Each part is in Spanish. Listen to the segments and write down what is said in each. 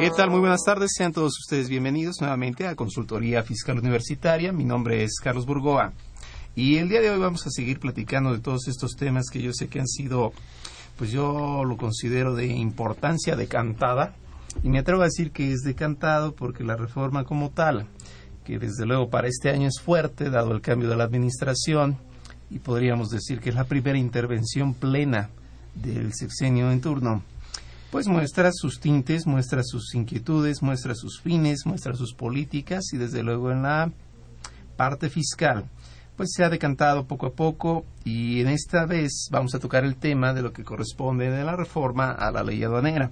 ¿Qué tal? Muy buenas tardes. Sean todos ustedes bienvenidos nuevamente a Consultoría Fiscal Universitaria. Mi nombre es Carlos Burgoa. Y el día de hoy vamos a seguir platicando de todos estos temas que yo sé que han sido, pues yo lo considero de importancia decantada. Y me atrevo a decir que es decantado porque la reforma como tal, que desde luego para este año es fuerte, dado el cambio de la administración, y podríamos decir que es la primera intervención plena del sexenio en turno, pues muestra sus tintes, muestra sus inquietudes, muestra sus fines, muestra sus políticas y desde luego en la parte fiscal pues se ha decantado poco a poco y en esta vez vamos a tocar el tema de lo que corresponde de la reforma a la ley aduanera.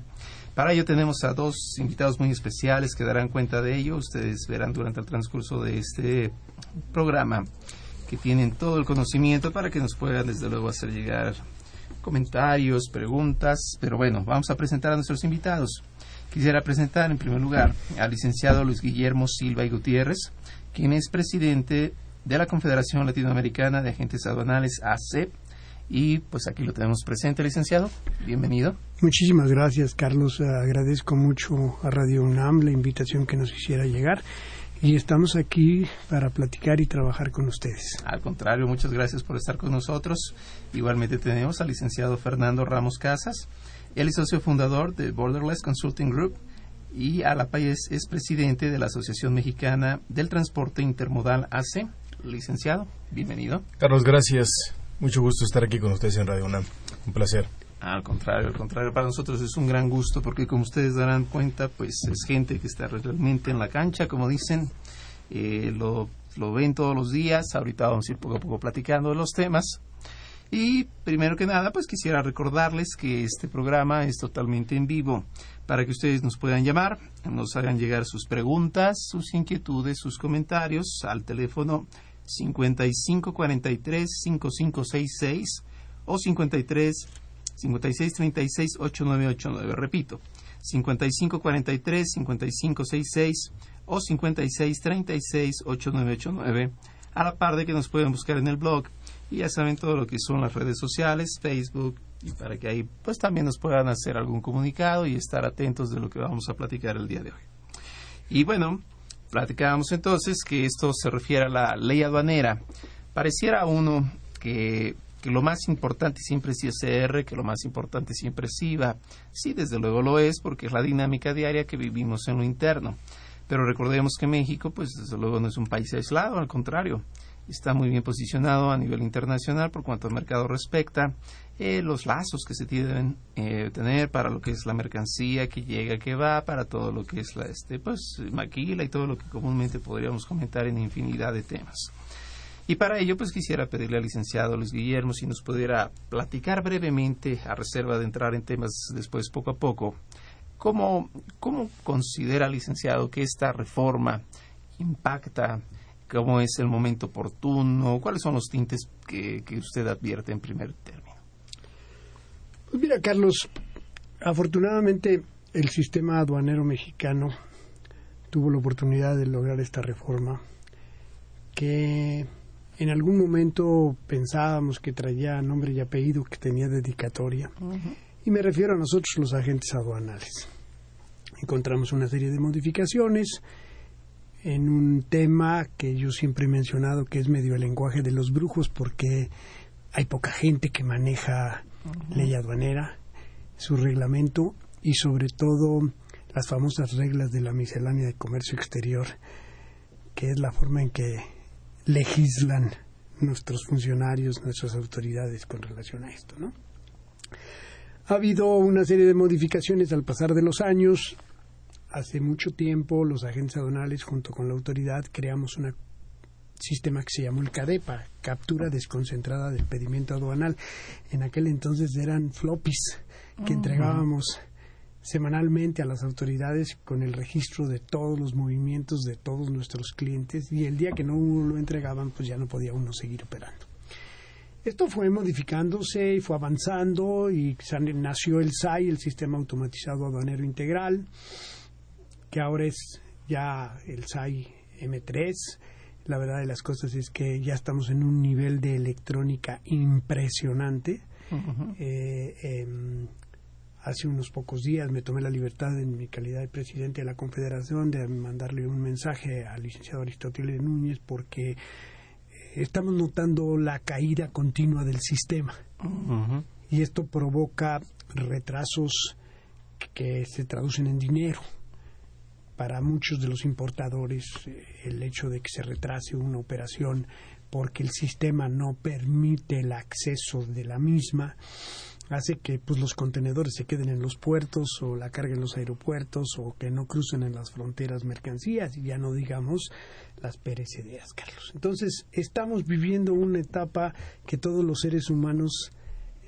Para ello tenemos a dos invitados muy especiales que darán cuenta de ello. Ustedes verán durante el transcurso de este programa que tienen todo el conocimiento para que nos puedan desde luego hacer llegar comentarios, preguntas. Pero bueno, vamos a presentar a nuestros invitados. Quisiera presentar en primer lugar al licenciado Luis Guillermo Silva y Gutiérrez, quien es presidente de la Confederación Latinoamericana de Agentes Aduanales, ACEP. Y pues aquí lo tenemos presente, licenciado. Bienvenido. Muchísimas gracias, Carlos. Agradezco mucho a Radio UNAM la invitación que nos hiciera llegar. Y estamos aquí para platicar y trabajar con ustedes. Al contrario, muchas gracias por estar con nosotros. Igualmente tenemos al licenciado Fernando Ramos Casas. Él es socio fundador de Borderless Consulting Group y a la país es presidente de la Asociación Mexicana del Transporte Intermodal AC licenciado. Bienvenido. Carlos, gracias. Mucho gusto estar aquí con ustedes en Radio UNAM. Un placer. Al contrario, al contrario, para nosotros es un gran gusto porque como ustedes darán cuenta, pues es gente que está realmente en la cancha, como dicen, eh, lo, lo ven todos los días, ahorita vamos a ir poco a poco platicando de los temas. Y primero que nada, pues quisiera recordarles que este programa es totalmente en vivo para que ustedes nos puedan llamar, nos hagan llegar sus preguntas, sus inquietudes, sus comentarios al teléfono 5543-5566 o 53 5636 8989. Repito, 5543 5566 o 5636 8989. A la par de que nos pueden buscar en el blog y ya saben todo lo que son las redes sociales, Facebook, y para que ahí pues también nos puedan hacer algún comunicado y estar atentos de lo que vamos a platicar el día de hoy. Y bueno, Platicábamos entonces que esto se refiere a la ley aduanera. Pareciera uno que, que, lo más importante siempre es ISR, que lo más importante siempre es IVA. Sí, desde luego lo es, porque es la dinámica diaria que vivimos en lo interno. Pero recordemos que México, pues desde luego no es un país aislado, al contrario, está muy bien posicionado a nivel internacional por cuanto al mercado respecta eh, los lazos que se deben eh, tener para lo que es la mercancía que llega, que va, para todo lo que es la este, pues, maquila y todo lo que comúnmente podríamos comentar en infinidad de temas. Y para ello, pues quisiera pedirle al licenciado Luis Guillermo si nos pudiera platicar brevemente, a reserva de entrar en temas después poco a poco, cómo, cómo considera, licenciado, que esta reforma impacta, cómo es el momento oportuno, cuáles son los tintes que, que usted advierte en primer término. Pues mira, Carlos, afortunadamente el sistema aduanero mexicano tuvo la oportunidad de lograr esta reforma que en algún momento pensábamos que traía nombre y apellido, que tenía dedicatoria. Y me refiero a nosotros los agentes aduanales. Encontramos una serie de modificaciones en un tema que yo siempre he mencionado que es medio el lenguaje de los brujos porque hay poca gente que maneja ley aduanera, su reglamento y sobre todo las famosas reglas de la miscelánea de comercio exterior, que es la forma en que legislan nuestros funcionarios, nuestras autoridades con relación a esto, ¿no? Ha habido una serie de modificaciones al pasar de los años. Hace mucho tiempo los agentes aduanales junto con la autoridad creamos un sistema que se llamó el CADEPA, captura desconcentrada del pedimento aduanal. En aquel entonces eran floppies que entregábamos semanalmente a las autoridades con el registro de todos los movimientos de todos nuestros clientes y el día que no lo entregaban pues ya no podía uno seguir operando. Esto fue modificándose y fue avanzando y nació el SAI, el Sistema Automatizado Aduanero Integral, que ahora es ya el SAI M3. La verdad de las cosas es que ya estamos en un nivel de electrónica impresionante. Eh, hace unos pocos días me tomé la libertad en mi calidad de presidente de la Confederación de mandarle un mensaje al licenciado Aristóteles Núñez porque estamos notando la caída continua del sistema. Y esto provoca retrasos que se traducen en dinero. Para muchos de los importadores, eh, el hecho de que se retrase una operación porque el sistema no permite el acceso de la misma, hace que pues los contenedores se queden en los puertos o la carga en los aeropuertos o que no crucen en las fronteras mercancías y ya no digamos las perecederas, Carlos. Entonces, estamos viviendo una etapa que todos los seres humanos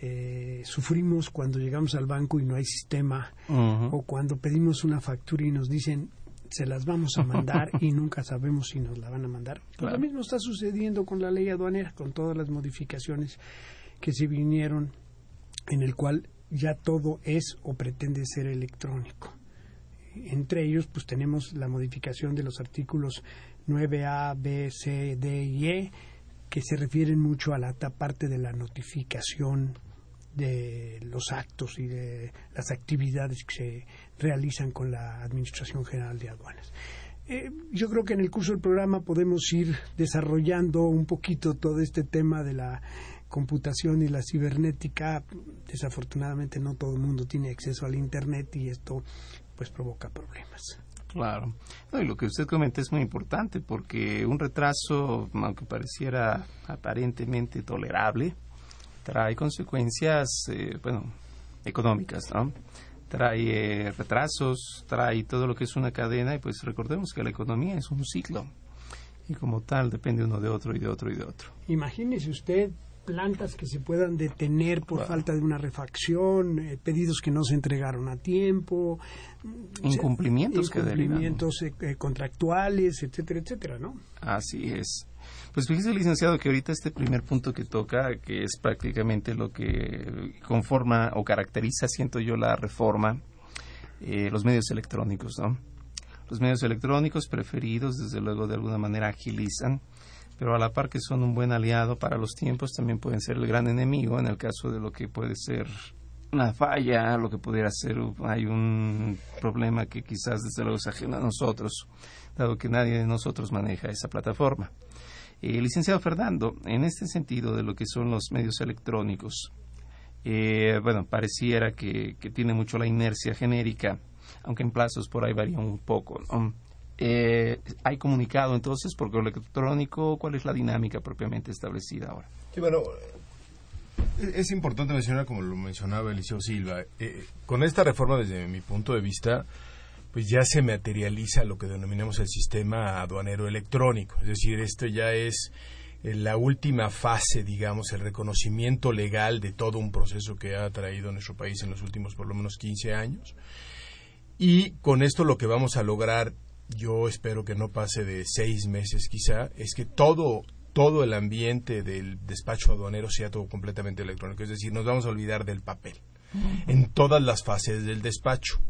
eh, sufrimos cuando llegamos al banco y no hay sistema o cuando pedimos una factura y nos dicen se las vamos a mandar y nunca sabemos si nos la van a mandar. Lo mismo está sucediendo con la ley aduanera, con todas las modificaciones que se vinieron en el cual ya todo es o pretende ser electrónico. Entre ellos, pues tenemos la modificación de los artículos 9A, B, C, D y E, que se refieren mucho a la parte de la notificación de los actos y de las actividades que se realizan con la Administración General de Aduanas. Eh, yo creo que en el curso del programa podemos ir desarrollando un poquito todo este tema de la computación y la cibernética, desafortunadamente no todo el mundo tiene acceso al Internet y esto pues provoca problemas. Claro. y lo que usted comenta es muy importante porque un retraso, aunque pareciera aparentemente tolerable, trae consecuencias, eh, bueno, económicas, ¿no? Trae eh, retrasos, trae todo lo que es una cadena y pues recordemos que la economía es un ciclo y como tal depende uno de otro y de otro y de otro. Imagínese usted plantas que se puedan detener por falta de una refacción, eh, pedidos que no se entregaron a tiempo, incumplimientos, incumplimientos eh, eh, contractuales, etcétera, etcétera, ¿no? Así es. Pues fíjese, licenciado, que ahorita este primer punto que toca, que es prácticamente lo que conforma o caracteriza, siento yo, la reforma, los medios electrónicos, ¿no? Los medios electrónicos preferidos, desde luego, de alguna manera agilizan pero a la par que son un buen aliado para los tiempos, también pueden ser el gran enemigo en el caso de lo que puede ser una falla, lo que pudiera ser hay un problema que quizás desde luego es ajeno a nosotros, dado que nadie de nosotros maneja esa plataforma. Eh, licenciado Fernando, en este sentido de lo que son los medios electrónicos, eh, bueno, pareciera que, que, tiene mucho la inercia genérica, aunque en plazos por ahí varía un poco. ¿no? Eh, hay comunicado entonces por correo electrónico? ¿Cuál es la dinámica propiamente establecida ahora? Sí, bueno, es importante mencionar, como lo mencionaba Eliseo Silva, eh, con esta reforma desde mi punto de vista, pues ya se materializa lo que denominamos el sistema aduanero electrónico. Es decir, esto ya es eh, la última fase, digamos, el reconocimiento legal de todo un proceso que ha traído nuestro país en los últimos por lo menos 15 años. Y con esto lo que vamos a lograr yo espero que no pase de seis meses quizá, es que todo, todo el ambiente del despacho aduanero sea todo completamente electrónico. Es decir, nos vamos a olvidar del papel en todas las fases del despacho.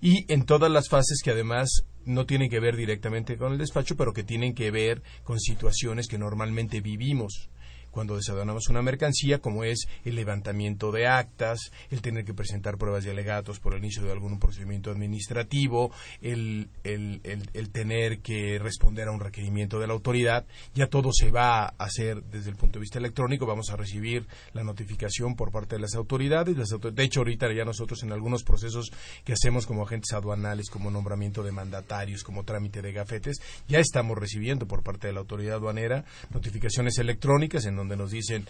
Y en todas las fases que además no tienen que ver directamente con el despacho, pero que tienen que ver con situaciones que normalmente vivimos cuando desaduanamos una mercancía, como es el levantamiento de actas, el tener que presentar pruebas de alegatos por el inicio de algún procedimiento administrativo, el, el, el, tener que responder a un requerimiento de la autoridad, ya todo se va a hacer desde el punto de vista electrónico, vamos a recibir la notificación por parte de las autoridades, de hecho ahorita ya nosotros en algunos procesos que hacemos como agentes aduanales, como nombramiento de mandatarios, como trámite de gafetes, ya estamos recibiendo por parte de la autoridad aduanera notificaciones electrónicas en donde donde nos dicen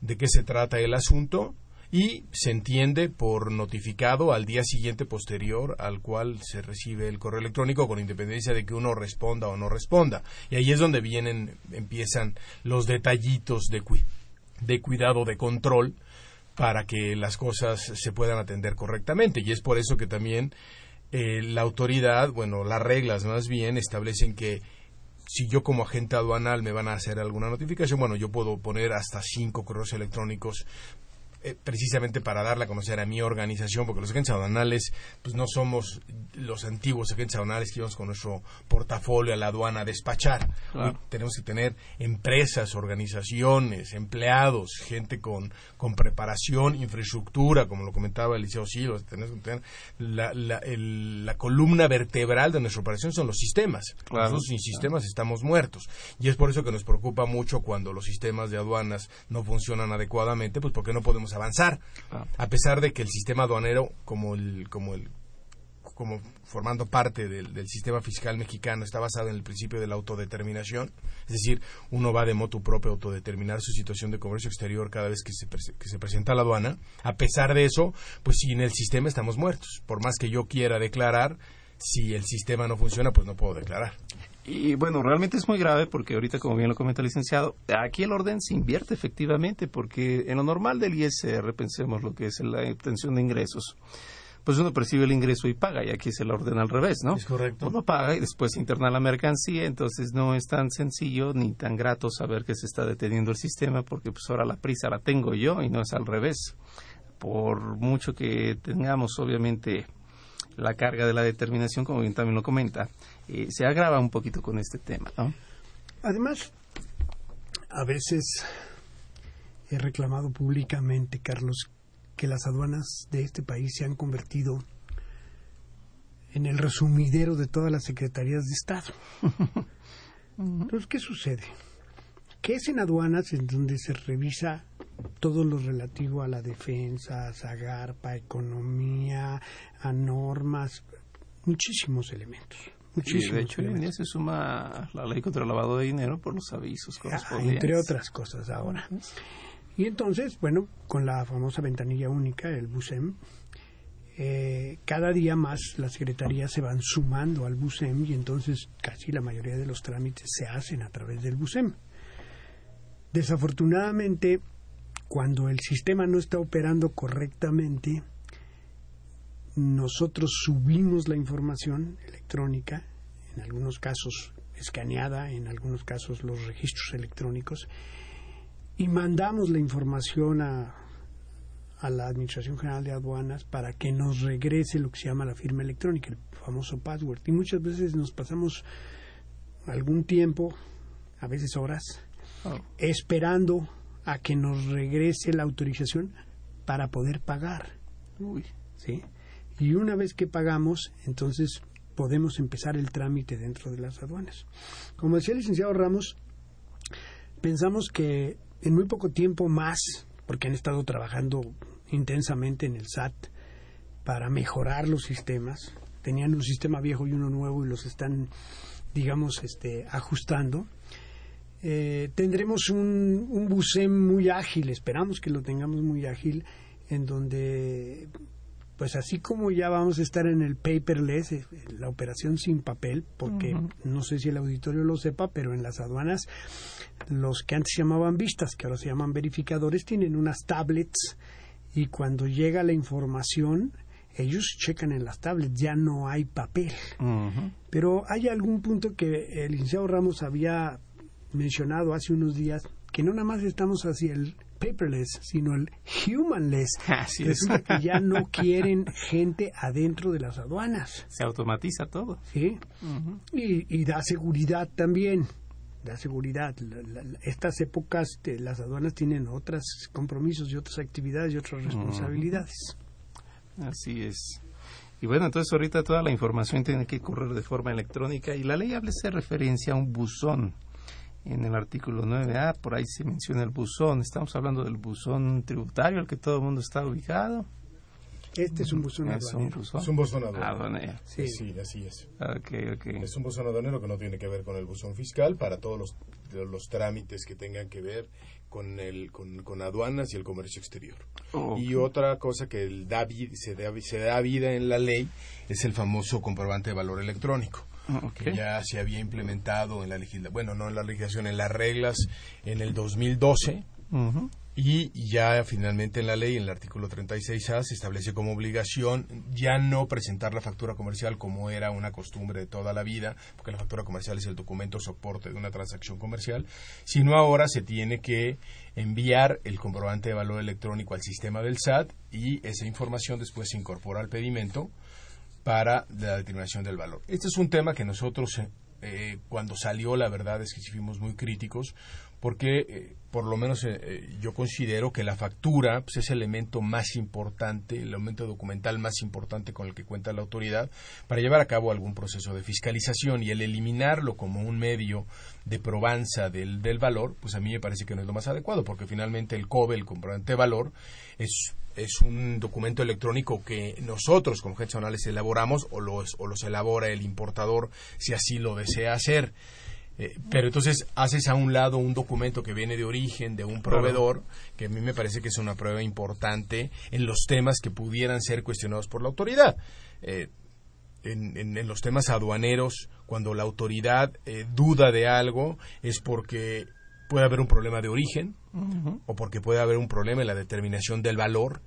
de qué se trata el asunto y se entiende por notificado al día siguiente posterior al cual se recibe el correo electrónico con independencia de que uno responda o no responda. Y ahí es donde vienen, empiezan los detallitos de, cuidado, de control, para que las cosas se puedan atender correctamente. Y es por eso que también eh, la autoridad, bueno, las reglas más bien establecen que si yo como agente aduanal me van a hacer alguna notificación, bueno, yo puedo poner hasta cinco correos electrónicos eh, precisamente para darle a conocer a mi organización, porque los agentes aduanales pues no somos los antiguos agentes aduanales que íbamos con nuestro portafolio a la aduana a despachar. tenemos que tener empresas, organizaciones, empleados, gente con, con preparación, infraestructura, como lo comentaba el Liceo Silva, tenemos que tener la, la, la, columna vertebral de nuestra operación son los sistemas. Nosotros sin sistemas estamos muertos. Y es por eso que nos preocupa mucho cuando los sistemas de aduanas no funcionan adecuadamente, pues porque no podemos avanzar, ah. a pesar de que el sistema aduanero, como el, como el como formando parte del, sistema fiscal mexicano, está basado en el principio de la autodeterminación, es decir, uno va de motu propio a autodeterminar su situación de comercio exterior cada vez que se, que se presenta a la aduana. A pesar de eso, pues sin el sistema estamos muertos. Por más que yo quiera declarar, si el sistema no funciona, pues no puedo declarar. Y bueno, realmente es muy grave porque ahorita, como bien lo comenta el licenciado, aquí el orden se invierte efectivamente porque en lo normal del ISR, pensemos lo que es la obtención de ingresos, pues uno percibe el ingreso y paga, y aquí es el orden al revés, ¿no? Es correcto. Uno paga y después se interna la mercancía, entonces no es tan sencillo ni tan grato saber que se está deteniendo el sistema porque pues ahora la prisa la tengo yo y no es al revés. Por mucho que tengamos, obviamente, la carga de la determinación, como bien también lo comenta, eh, se agrava un poquito con este tema. Además, a veces he reclamado públicamente, Carlos, que las aduanas de este país se han convertido en el resumidero de todas las secretarías de Estado. Entonces, ¿qué sucede? Que es en aduanas en donde se revisa todo lo relativo a la defensa, a Zagarpa, economía, a normas, muchísimos elementos. Muchísimos de hecho, en se suma la ley contra el lavado de dinero por los avisos ah, correspondientes. Entre otras cosas ahora. Y entonces, bueno, con la famosa ventanilla única, el BUSEM, eh, cada día más las secretarías se van sumando al BUSEM y entonces casi la mayoría de los trámites se hacen a través del BUSEM. Desafortunadamente, cuando el sistema no está operando correctamente, nosotros subimos la información electrónica, en algunos casos escaneada, en algunos casos los registros electrónicos, y mandamos la información a, a la Administración General de Aduanas para que nos regrese lo que se llama la firma electrónica, el famoso password. Y muchas veces nos pasamos algún tiempo, a veces horas, oh. esperando a que nos regrese la autorización para poder pagar. ¿sí? Y una vez que pagamos, entonces podemos empezar el trámite dentro de las aduanas. Como decía el licenciado Ramos, pensamos que en muy poco tiempo más, porque han estado trabajando intensamente en el SAT para mejorar los sistemas, tenían un sistema viejo y uno nuevo y los están, digamos, este, ajustando eh, tendremos un, un busem muy ágil, esperamos que lo tengamos muy ágil, en donde, pues así como ya vamos a estar en el paperless, eh, la operación sin papel, porque no sé si el auditorio lo sepa, pero en las aduanas, los que antes se llamaban vistas, que ahora se llaman verificadores, tienen unas tablets y cuando llega la información, ellos checan en las tablets, ya no hay papel. Pero hay algún punto que el licenciado Ramos había mencionado hace unos días que no nada más estamos hacia el paperless, sino el humanless. Así Resulta que ya no quieren gente adentro de las aduanas. Se automatiza todo. Sí. y, da seguridad también. Da seguridad. estas épocas de las aduanas tienen otros compromisos y otras actividades y otras responsabilidades. Así es. Y bueno, entonces ahorita toda la información tiene que correr de forma electrónica y la ley hace referencia a un buzón en el artículo 9A, por ahí se menciona el buzón. Estamos hablando del buzón tributario al que todo el mundo está ubicado. Este es un buzón aduanero. Es un buzón aduanero. Sí. sí. así es. Okay, okay. Es un buzón aduanero que no tiene que ver con el buzón fiscal para todos los, los trámites que tengan que ver con, el, con, aduanas y el comercio exterior. Y otra cosa que el da, se, da, se da vida en la ley es el famoso comprobante de valor electrónico. Ah, que ya se había implementado en la legislación, bueno, no en la legislación, en las reglas en el 2012. y ya finalmente en la ley, en el artículo 36A, se establece como obligación ya no presentar la factura comercial como era una costumbre de toda la vida, porque la factura comercial es el documento soporte de una transacción comercial, sino ahora se tiene que enviar el comprobante de valor electrónico al sistema del SAT y esa información después se incorpora al pedimento para la determinación del valor. Este es un tema que nosotros, eh, cuando salió, la verdad es que fuimos muy críticos, porque eh, por lo menos eh, eh, yo considero que la factura pues, es el elemento más importante, el elemento documental más importante con el que cuenta la autoridad para llevar a cabo algún proceso de fiscalización y el eliminarlo como un medio de probanza del, del valor, pues a mí me parece que no es lo más adecuado, porque finalmente el COBE, el comprobante de valor, es, es un documento electrónico que nosotros como agentes elaboramos o los, o los elabora el importador si así lo desea hacer. Eh, pero entonces haces a un lado un documento que viene de origen de un proveedor, que a mí me parece que es una prueba importante en los temas que pudieran ser cuestionados por la autoridad. Eh, en, los temas aduaneros, cuando la autoridad eh, duda de algo, es porque puede haber un problema de origen, o porque puede haber un problema en la determinación del valor,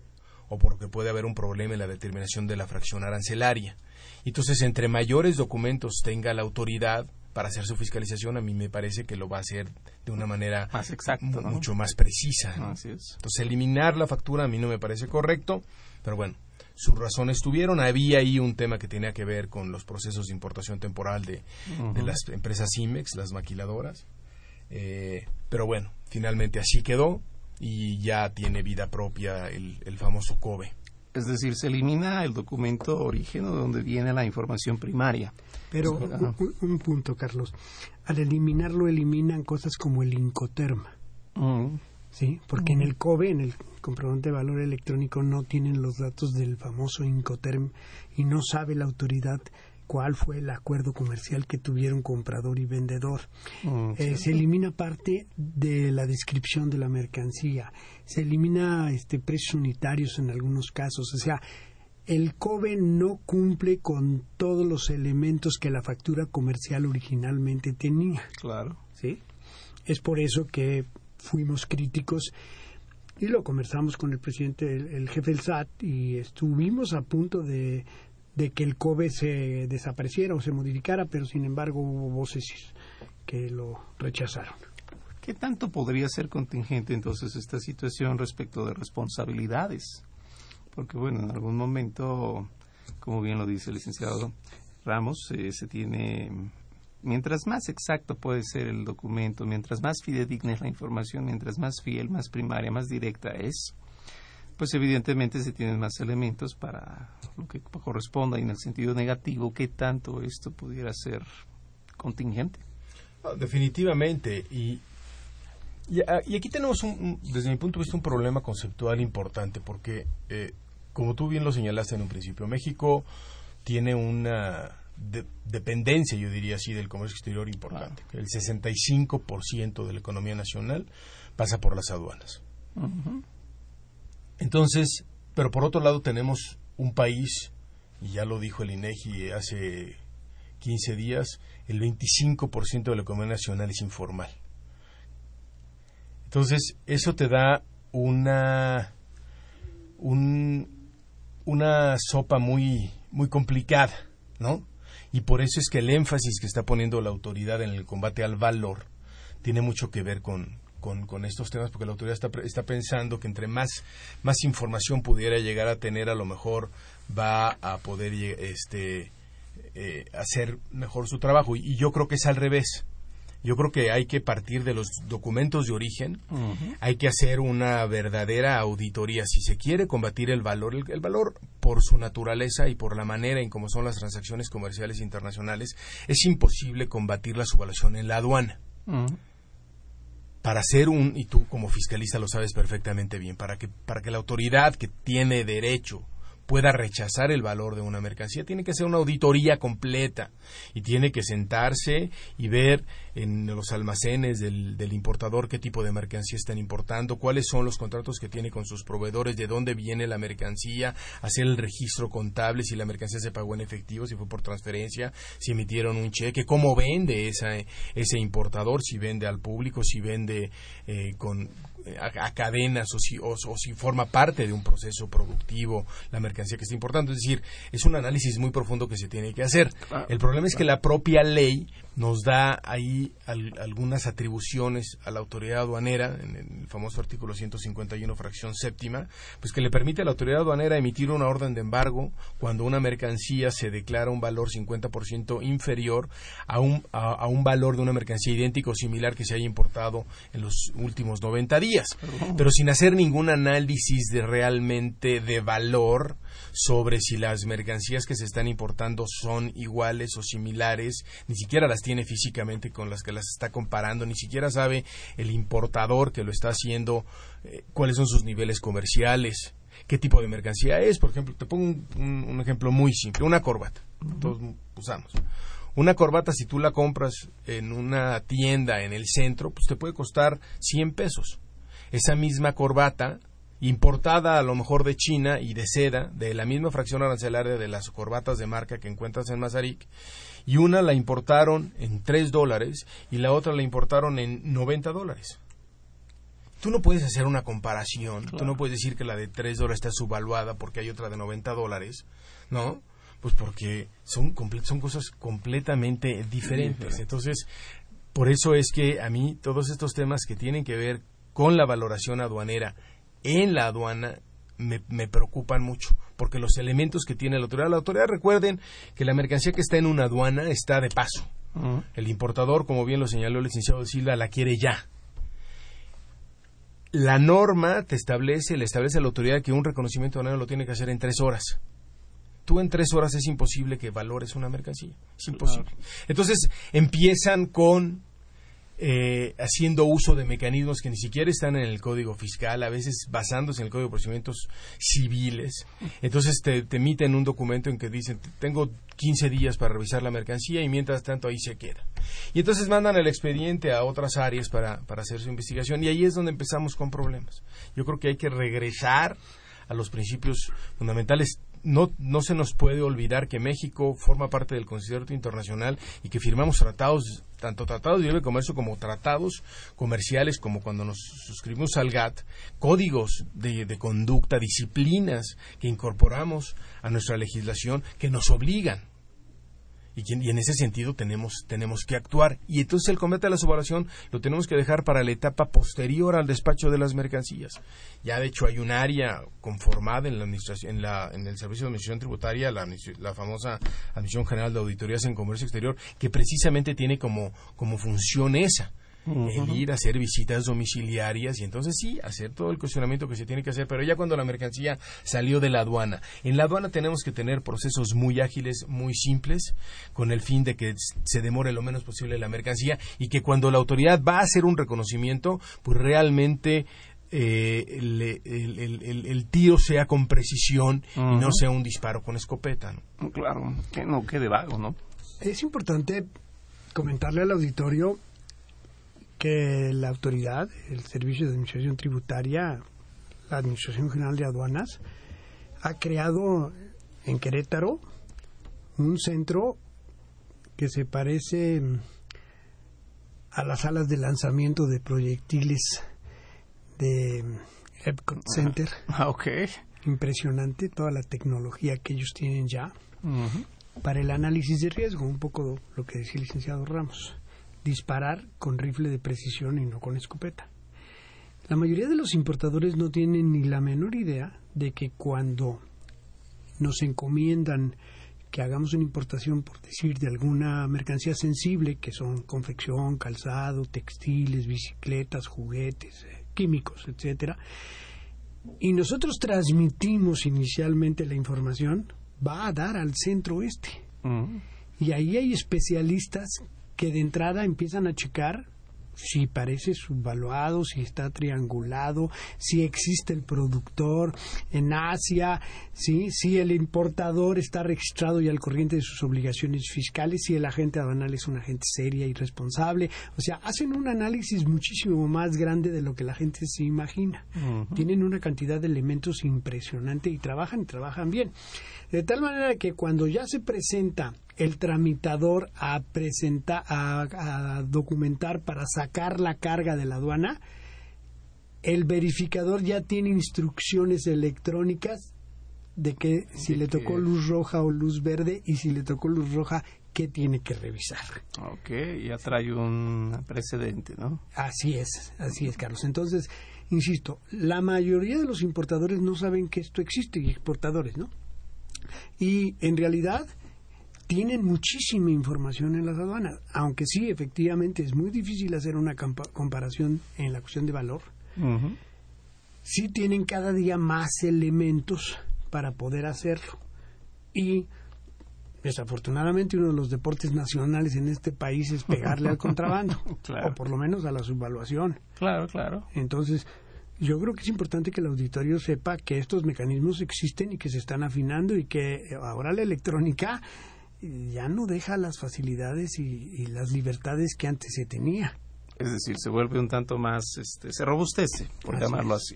o porque puede haber un problema en la determinación de la fracción arancelaria. Entonces, entre mayores documentos tenga la autoridad, para hacer su fiscalización, a mí me parece que lo va a hacer de una manera más exacta, mucho más precisa. Entonces, eliminar la factura a mí no me parece correcto, pero bueno, sus razones tuvieron. Había ahí un tema que tenía que ver con los procesos de importación temporal de, las empresas IMEX, las maquiladoras. Eh, pero bueno, finalmente así quedó y ya tiene vida propia el, el famoso COBE. Es decir, se elimina el documento origen de donde viene la información primaria. Pero un, punto, Carlos. Al eliminarlo, eliminan cosas como el Incoterm. Mm. ¿Sí? Porque en el COBE, en el comprobante de valor electrónico, no tienen los datos del famoso Incoterm y no sabe la autoridad cuál fue el acuerdo comercial que tuvieron comprador y vendedor. Mm, eh, se elimina parte de la descripción de la mercancía, se elimina este precios unitarios en algunos casos, o sea, el COBE no cumple con todos los elementos que la factura comercial originalmente tenía. Claro. ¿Sí? Es por eso que fuimos críticos y lo conversamos con el presidente, el jefe del SAT, y estuvimos a punto de de que el COBE se desapareciera o se modificara, pero sin embargo hubo voces que lo rechazaron. ¿Qué tanto podría ser contingente entonces esta situación respecto de responsabilidades? Porque bueno, en algún momento, como bien lo dice el licenciado Ramos, eh, se tiene, mientras más exacto puede ser el documento, mientras más fidedigna es la información, mientras más fiel, más primaria, más directa es, pues evidentemente se tienen más elementos para lo que corresponda y en el sentido negativo, ¿qué tanto esto pudiera ser contingente? Ah, definitivamente. Y, ah, y, aquí tenemos, un, desde mi punto de vista, un problema conceptual importante, porque, eh, como tú bien lo señalaste en un principio, México tiene una dependencia, yo diría así, del comercio exterior importante. El 65% de la economía nacional pasa por las aduanas. Entonces, pero por otro lado tenemos un país, y ya lo dijo el INEGI hace 15 días, el 25% de la economía nacional es informal. Entonces, eso te da una, una sopa muy, muy complicada, ¿no? Y por eso es que el énfasis que está poniendo la autoridad en el combate al valor tiene mucho que ver con, con, estos temas porque la autoridad está, está pensando que entre más, más información pudiera llegar a tener, a lo mejor va a poder este, eh, hacer mejor su trabajo. Y, yo creo que es al revés. Yo creo que hay que partir de los documentos de origen, hay que hacer una verdadera auditoría. Si se quiere combatir el valor, el, valor por su naturaleza y por la manera en cómo son las transacciones comerciales internacionales, es imposible combatir la subvaluación en la aduana para ser un, y tú como fiscalista lo sabes perfectamente bien, para que, para que la autoridad que tiene derecho pueda rechazar el valor de una mercancía, tiene que hacer una auditoría completa y tiene que sentarse y ver en los almacenes del, del, importador qué tipo de mercancía están importando, cuáles son los contratos que tiene con sus proveedores, de dónde viene la mercancía, hacer el registro contable, si la mercancía se pagó en efectivo, si fue por transferencia, si emitieron un cheque, cómo vende esa, ese importador, si vende al público, si vende eh, con, eh, a, cadenas o si, o, si forma parte de un proceso productivo la mercancía que está importando. Es decir, es un análisis muy profundo que se tiene que hacer. El problema es que la propia ley nos da ahí algunas atribuciones a la autoridad aduanera, en el famoso artículo 151, fracción séptima, pues que le permite a la autoridad aduanera emitir una orden de embargo cuando una mercancía se declara un valor 50% inferior a un, a, un valor de una mercancía idéntica o similar que se haya importado en los últimos 90 días, pero sin hacer ningún análisis de realmente de valor sobre si las mercancías que se están importando son iguales o similares, ni siquiera las tiene físicamente con las que las está comparando, ni siquiera sabe el importador que lo está haciendo eh, cuáles son sus niveles comerciales, qué tipo de mercancía es. Por ejemplo, te pongo un, ejemplo muy simple, una corbata. Todos usamos. Una corbata, si tú la compras en una tienda en el centro, pues te puede costar 100 pesos. Esa misma corbata importada a lo mejor de China y de seda, de la misma fracción arancelaria de las corbatas de marca que encuentras en Mazarik, y una la importaron en 3 dólares y la otra la importaron en 90 dólares. Tú no puedes hacer una comparación, tú no puedes decir que la de 3 dólares está subvaluada porque hay otra de 90 dólares, ¿no? Pues porque son, son cosas completamente diferentes. Entonces, por eso es que a mí todos estos temas que tienen que ver con la valoración aduanera en la aduana me, me, preocupan mucho, porque los elementos que tiene la autoridad, la autoridad recuerden que la mercancía que está en una aduana está de paso. El importador, como bien lo señaló el licenciado Silva, la quiere ya. La norma te establece, le establece a la autoridad que un reconocimiento aduanero lo tiene que hacer en tres horas. Tú en tres horas es imposible que valores una mercancía. Es imposible. Entonces empiezan con eh, haciendo uso de mecanismos que ni siquiera están en el Código Fiscal, a veces basándose en el Código de Procedimientos Civiles. Entonces te, emiten un documento en que dicen, tengo 15 días para revisar la mercancía y mientras tanto ahí se queda. Y entonces mandan el expediente a otras áreas para, para hacer su investigación y ahí es donde empezamos con problemas. Yo creo que hay que regresar a los principios fundamentales no, no se nos puede olvidar que México forma parte del concierto internacional y que firmamos tratados, tanto tratados de libre comercio como tratados comerciales, como cuando nos suscribimos al GATT, códigos de, de conducta, disciplinas que incorporamos a nuestra legislación que nos obligan y, en ese sentido tenemos, tenemos que actuar. Y entonces el combate a la subvaluación lo tenemos que dejar para la etapa posterior al despacho de las mercancías. Ya de hecho hay un área conformada en, la administración, en, la, en el Servicio de Administración Tributaria, la, la famosa Administración General de Auditorías en Comercio Exterior, que precisamente tiene como, como función esa el ir a hacer visitas domiciliarias y entonces sí, hacer todo el cuestionamiento que se tiene que hacer, pero ya cuando la mercancía salió de la aduana. En la aduana tenemos que tener procesos muy ágiles, muy simples, con el fin de que se demore lo menos posible la mercancía y que cuando la autoridad va a hacer un reconocimiento, pues realmente eh, el, tiro sea con precisión y no sea un disparo con escopeta. Claro, que no quede vago, ¿no? Es importante comentarle al auditorio que la autoridad, el Servicio de Administración Tributaria, la Administración General de Aduanas, ha creado en Querétaro un centro que se parece a las salas de lanzamiento de proyectiles de Epcot Center. Ah, ok. Impresionante toda la tecnología que ellos tienen ya para el análisis de riesgo, un poco lo que decía el licenciado Ramos disparar con rifle de precisión y no con escopeta. La mayoría de los importadores no tienen ni la menor idea de que cuando nos encomiendan que hagamos una importación, por decir, de alguna mercancía sensible, que son confección, calzado, textiles, bicicletas, juguetes, eh, químicos, etcétera, y nosotros transmitimos inicialmente la información, va a dar al centro este. Y ahí hay especialistas que de entrada empiezan a checar si parece subvaluado, si está triangulado, si existe el productor en Asia, ¿sí? si el importador está registrado y al corriente de sus obligaciones fiscales, si el agente aduanal es un agente seria y responsable. O sea, hacen un análisis muchísimo más grande de lo que la gente se imagina. Tienen una cantidad de elementos impresionante y trabajan y trabajan bien. De tal manera que cuando ya se presenta el tramitador a presentar, a, documentar para sacar la carga de la aduana, el verificador ya tiene instrucciones electrónicas de que si le tocó luz roja o luz verde y si le tocó luz roja, ¿qué tiene que revisar? Ok, ya trae un precedente, ¿no? Así es, así es, Carlos. Entonces, insisto, la mayoría de los importadores no saben que esto existe y exportadores, ¿no? Y en realidad tienen muchísima información en las aduanas, aunque sí, efectivamente, es muy difícil hacer una comparación en la cuestión de valor. Sí tienen cada día más elementos para poder hacerlo. Y desafortunadamente uno de los deportes nacionales en este país es pegarle al contrabando, o por lo menos a la subvaluación. Claro, claro. Entonces, yo creo que es importante que el auditorio sepa que estos mecanismos existen y que se están afinando y que ahora la electrónica ya no deja las facilidades y, las libertades que antes se tenía. Es decir, se vuelve un tanto más, este, se robustece, por llamarlo así.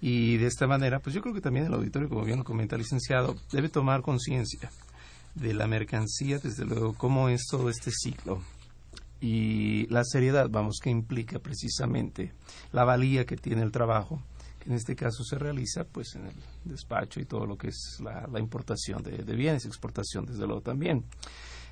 Y de esta manera, pues yo creo que también el auditorio, como bien lo comenta el licenciado, debe tomar conciencia de la mercancía, desde luego, cómo es todo este ciclo y la seriedad, vamos, que implica precisamente la valía que tiene el trabajo, que en este caso se realiza pues en el despacho y todo lo que es la, importación de, de, bienes, exportación desde luego también.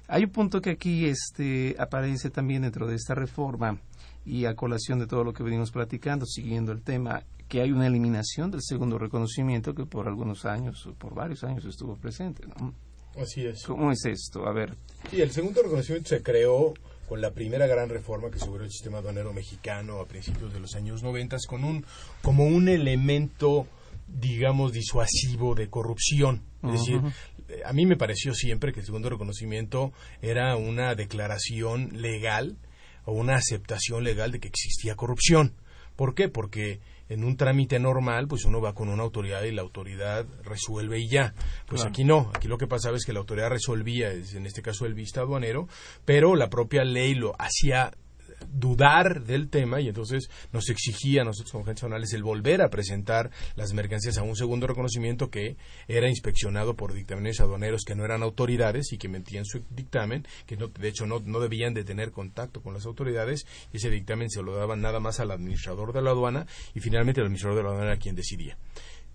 Hay un punto que aquí este, aparece también dentro de esta reforma y a colación de todo lo que venimos platicando, siguiendo el tema, que hay una eliminación del segundo reconocimiento que por algunos años, por varios años estuvo presente. ¿no? Así es. ¿Cómo es esto? A ver. Sí, el segundo reconocimiento se creó con la primera gran reforma que sobre el sistema aduanero mexicano a principios de los años 90 con un, como un elemento, digamos, disuasivo de corrupción. Es decir, a mí me pareció siempre que el segundo reconocimiento era una declaración legal o una aceptación legal de que existía corrupción. ¿Por qué? Porque en un trámite normal, pues uno va con una autoridad y la autoridad resuelve y ya. Pues aquí no, aquí lo que pasaba es que la autoridad resolvía, en este caso el vista aduanero, pero la propia ley lo hacía dudar del tema y entonces nos exigía a nosotros como agentes el volver a presentar las mercancías a un segundo reconocimiento que era inspeccionado por dictámenes aduaneros que no eran autoridades y que mentían su dictamen, que no, de hecho no, no debían de tener contacto con las autoridades y ese dictamen se lo daban nada más al administrador de la aduana y finalmente el administrador de la aduana era quien decidía.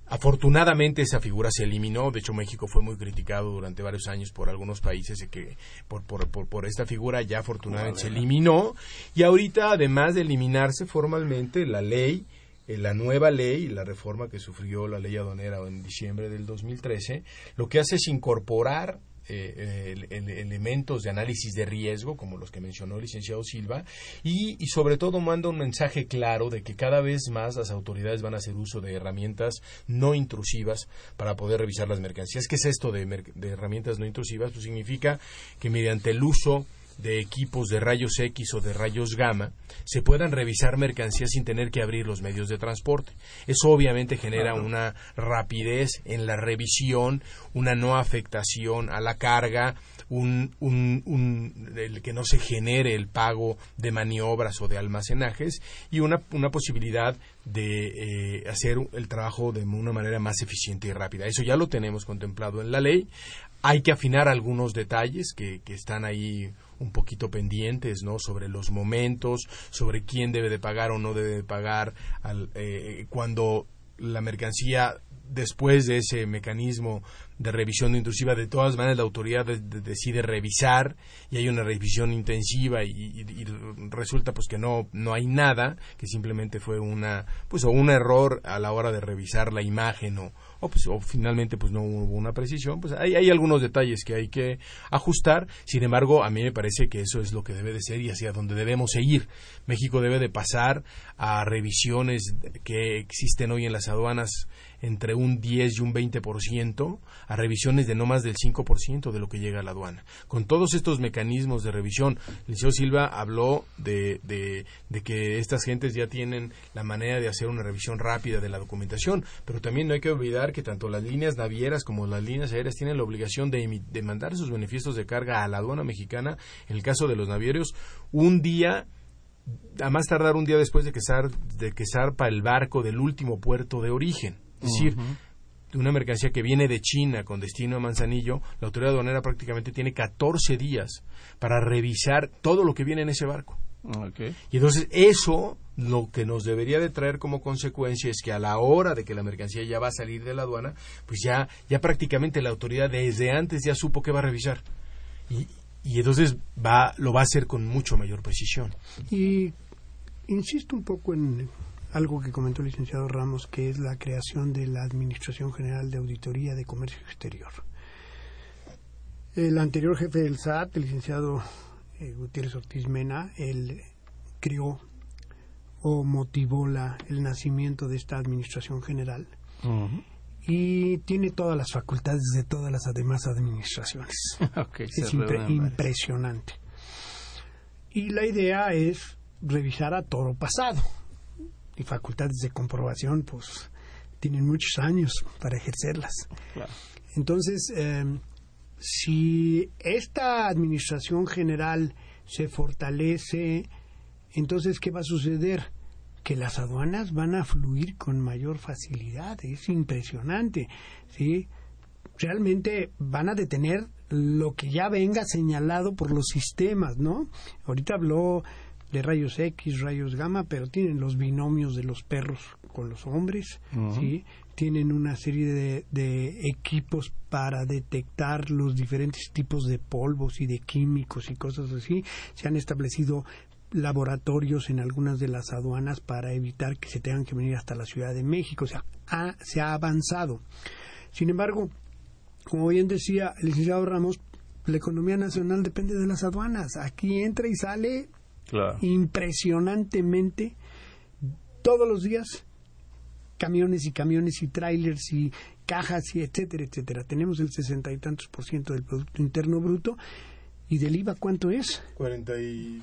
Afortunadamente esa figura se eliminó, de hecho México fue muy criticado durante varios años por algunos países que por, por, por, esta figura ya afortunadamente se eliminó. Y ahorita además de eliminarse formalmente la ley eh, la nueva ley, la reforma que sufrió la ley aduanera en diciembre del 2013, lo que hace es incorporar eh, elementos de análisis de riesgo, como los que mencionó el licenciado Silva, y, sobre todo manda un mensaje claro de que cada vez más las autoridades van a hacer uso de herramientas no intrusivas para poder revisar las mercancías. ¿Qué es esto de, de herramientas no intrusivas? Pues significa que mediante el uso de equipos de rayos X o de rayos gamma se puedan revisar mercancías sin tener que abrir los medios de transporte. Eso obviamente genera una rapidez en la revisión, una no afectación a la carga, un, un, el que no se genere el pago de maniobras o de almacenajes y una, una posibilidad de eh, hacer el trabajo de una manera más eficiente y rápida. Eso ya lo tenemos contemplado en la ley. Hay que afinar algunos detalles que, que están ahí un poquito pendientes, ¿no? Sobre los momentos, sobre quién debe de pagar o no debe de pagar al, eh, cuando la mercancía después de ese mecanismo de revisión intrusiva, de todas maneras la autoridad decide revisar y hay una revisión intensiva y, resulta pues que no no hay nada, que simplemente fue una pues o un error a la hora de revisar la imagen o, o, pues, o finalmente pues no hubo una precisión, pues hay, hay algunos detalles que hay que ajustar. Sin embargo, a mí me parece que eso es lo que debe de ser y hacia donde debemos seguir. México debe de pasar a revisiones que existen hoy en las aduanas entre un 10 y un 20% a revisiones de no más del 5% de lo que llega a la aduana. Con todos estos mecanismos de revisión, señor Silva habló de, de, que estas gentes ya tienen la manera de hacer una revisión rápida de la documentación, pero también no hay que olvidar que tanto las líneas navieras como las líneas aéreas tienen la obligación de, de mandar sus beneficios de carga a la aduana mexicana, en el caso de los navieros, un día a más tardar un día después de de que zarpa el barco del último puerto de origen. Es decir, de una mercancía que viene de China con destino a Manzanillo, la autoridad aduanera prácticamente tiene 14 días para revisar todo lo que viene en ese barco. Y entonces eso lo que nos debería de traer como consecuencia es que a la hora de que la mercancía ya va a salir de la aduana, pues ya, ya prácticamente la autoridad desde antes ya supo que va a revisar. Y, y entonces va, lo va a hacer con mucho mayor precisión. Y insisto un poco en algo que comentó el licenciado Ramos, que es la creación de la Administración General de Auditoría de Comercio Exterior. El anterior jefe del SAT, el licenciado eh, Gutiérrez Ortiz Mena, él creó o motivó la, el nacimiento de esta Administración General y tiene todas las facultades de todas las demás administraciones. es impresionante. Y la idea es revisar a toro pasado. Y facultades de comprobación, pues, tienen muchos años para ejercerlas. Entonces, em, si esta administración general se fortalece, entonces, ¿qué va a suceder? que las aduanas van a fluir con mayor facilidad. Es impresionante, ¿sí? Realmente van a detener lo que ya venga señalado por los sistemas, ¿no? Ahorita habló de rayos X, rayos gamma, pero tienen los binomios de los perros con los hombres, ¿sí? Tienen una serie de, de, equipos para detectar los diferentes tipos de polvos y de químicos y cosas así. Se han establecido laboratorios en algunas de las aduanas para evitar que se tengan que venir hasta la Ciudad de México. O sea, se ha avanzado. Sin embargo, como bien decía el licenciado Ramos, la economía nacional depende de las aduanas. Aquí entra y sale impresionantemente todos los días camiones y camiones y trailers y cajas y etcétera, etcétera. Tenemos el sesenta y tantos por ciento del Producto Interno Bruto ¿Y del IVA cuánto es? 45%.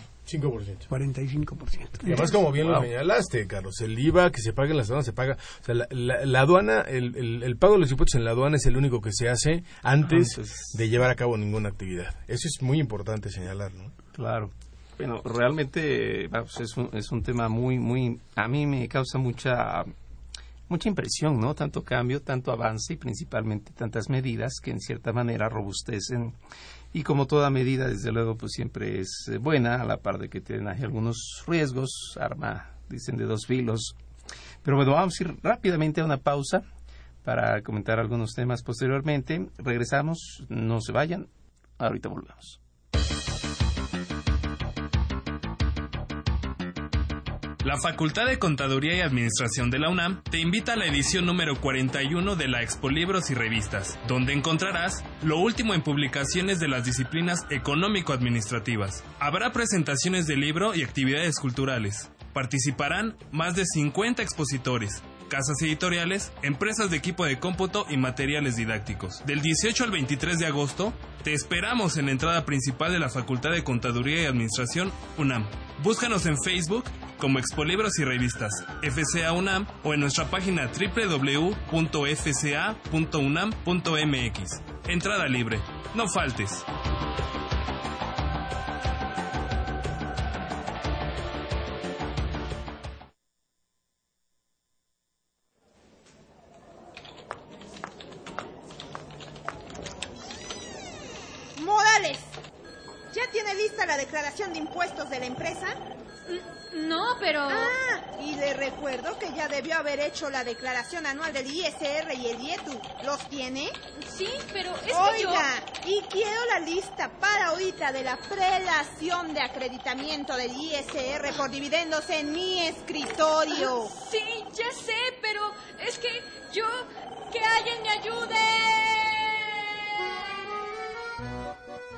45%. Y además, como bien lo señalaste, Carlos, el IVA que se paga en las aduanas se paga. O sea, la, aduana, el, el, pago de los impuestos en la aduana es el único que se hace antes de llevar a cabo ninguna actividad. Eso es muy importante señalar, ¿no? Claro. Bueno, realmente es, un, es un tema muy, muy. A mí me causa mucha mucha impresión, ¿no? Tanto cambio, tanto avance y principalmente tantas medidas que en cierta manera robustecen y como toda medida, desde luego, pues siempre es eh, buena, a la par de que tienen algunos riesgos, arma, dicen, de dos filos. Pero bueno, vamos a ir rápidamente a una pausa para comentar algunos temas posteriormente. Regresamos, no se vayan, ahorita volvemos. La Facultad de Contaduría y Administración de la UNAM te invita a la edición número 41 de la Expo Libros y Revistas, donde encontrarás lo último en publicaciones de las disciplinas económico-administrativas. Habrá presentaciones de libro y actividades culturales. Participarán más de 50 expositores, casas editoriales, empresas de equipo de cómputo y materiales didácticos. Del 18 al 23 de agosto, te esperamos en la entrada principal de la Facultad de Contaduría y Administración UNAM. Búscanos en Facebook como Expolibros y Revistas, FCA UNAM o en nuestra página www.fca.unam.mx. Entrada libre. No faltes. Hecho la declaración anual del ISR y el IETU. ¿Los tiene? Sí, pero es Oiga, y quiero la lista para ahorita de la prelación de acreditamiento del ISR por dividendos en mi escritorio. Sí, ya sé, pero es que yo... ¡Que alguien me ayude!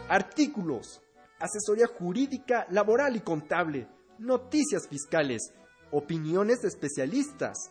Artículos. Asesoría jurídica, laboral y contable noticias fiscales, opiniones de especialistas.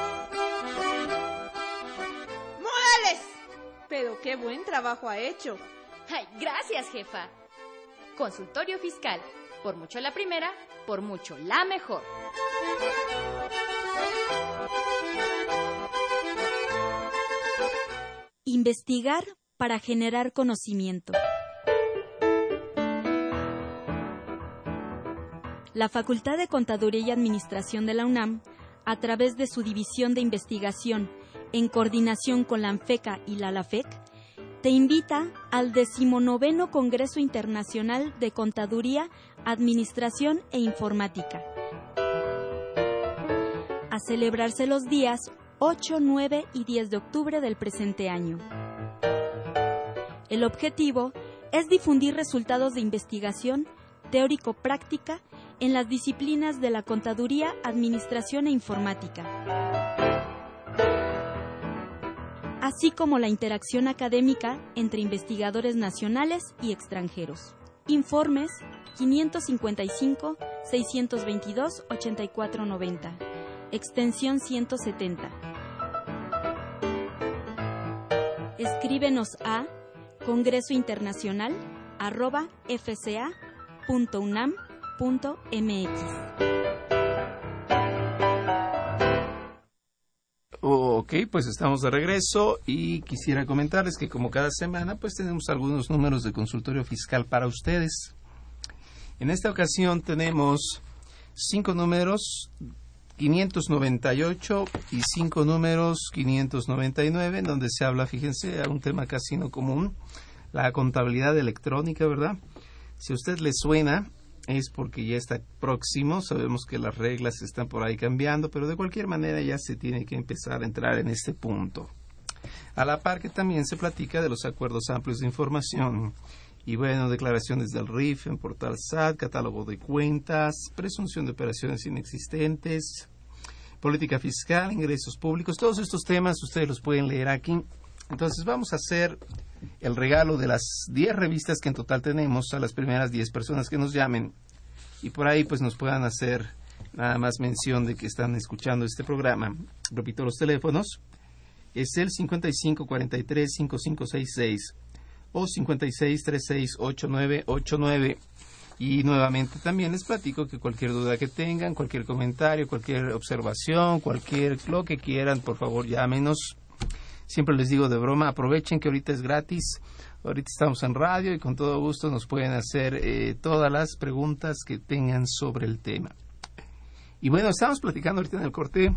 qué buen trabajo ha hecho. Ay, gracias, jefa. Consultorio Fiscal. Por mucho la primera, por mucho la mejor. Investigar para generar conocimiento. La Facultad de Contaduría y Administración de la UNAM, a través de su División de Investigación, en coordinación con la ANFECA y la LAFEC, te invita al decimonoveno Congreso Internacional de Contaduría, Administración e Informática, a celebrarse los días 8, 9 y 10 de octubre del presente año. El objetivo es difundir resultados de investigación teórico-práctica en las disciplinas de la contaduría, administración e informática así como la interacción académica entre investigadores nacionales y extranjeros. Informes 555-622-8490, extensión 170. Escríbenos a Congreso Internacional Ok, pues estamos de regreso y quisiera comentarles que como cada semana pues tenemos algunos números de consultorio fiscal para ustedes. En esta ocasión tenemos cinco números 598 y cinco números 599 en donde se habla, fíjense, de un tema casi no común, la contabilidad electrónica, ¿verdad? Si a usted le suena, es porque ya está próximo, sabemos que las reglas están por ahí cambiando, pero de cualquier manera ya se tiene que empezar a entrar en este punto. A la par que también se platica de los acuerdos amplios de información y bueno, declaraciones del RIF en portal SAT, catálogo de cuentas, presunción de operaciones inexistentes, política fiscal, ingresos públicos, todos estos temas ustedes los pueden leer aquí. Entonces vamos a hacer el regalo de las 10 revistas que en total tenemos a las primeras 10 personas que nos llamen y por ahí pues nos puedan hacer nada más mención de que están escuchando este programa. Repito los teléfonos. Es el 5543-5566 o 5636-8989. Y nuevamente también les platico que cualquier duda que tengan, cualquier comentario, cualquier observación, cualquier lo que quieran, por favor llámenos Siempre les digo de broma, aprovechen que ahorita es gratis. Ahorita estamos en radio y con todo gusto nos pueden hacer eh, todas las preguntas que tengan sobre el tema. Y bueno, estamos platicando ahorita en el corte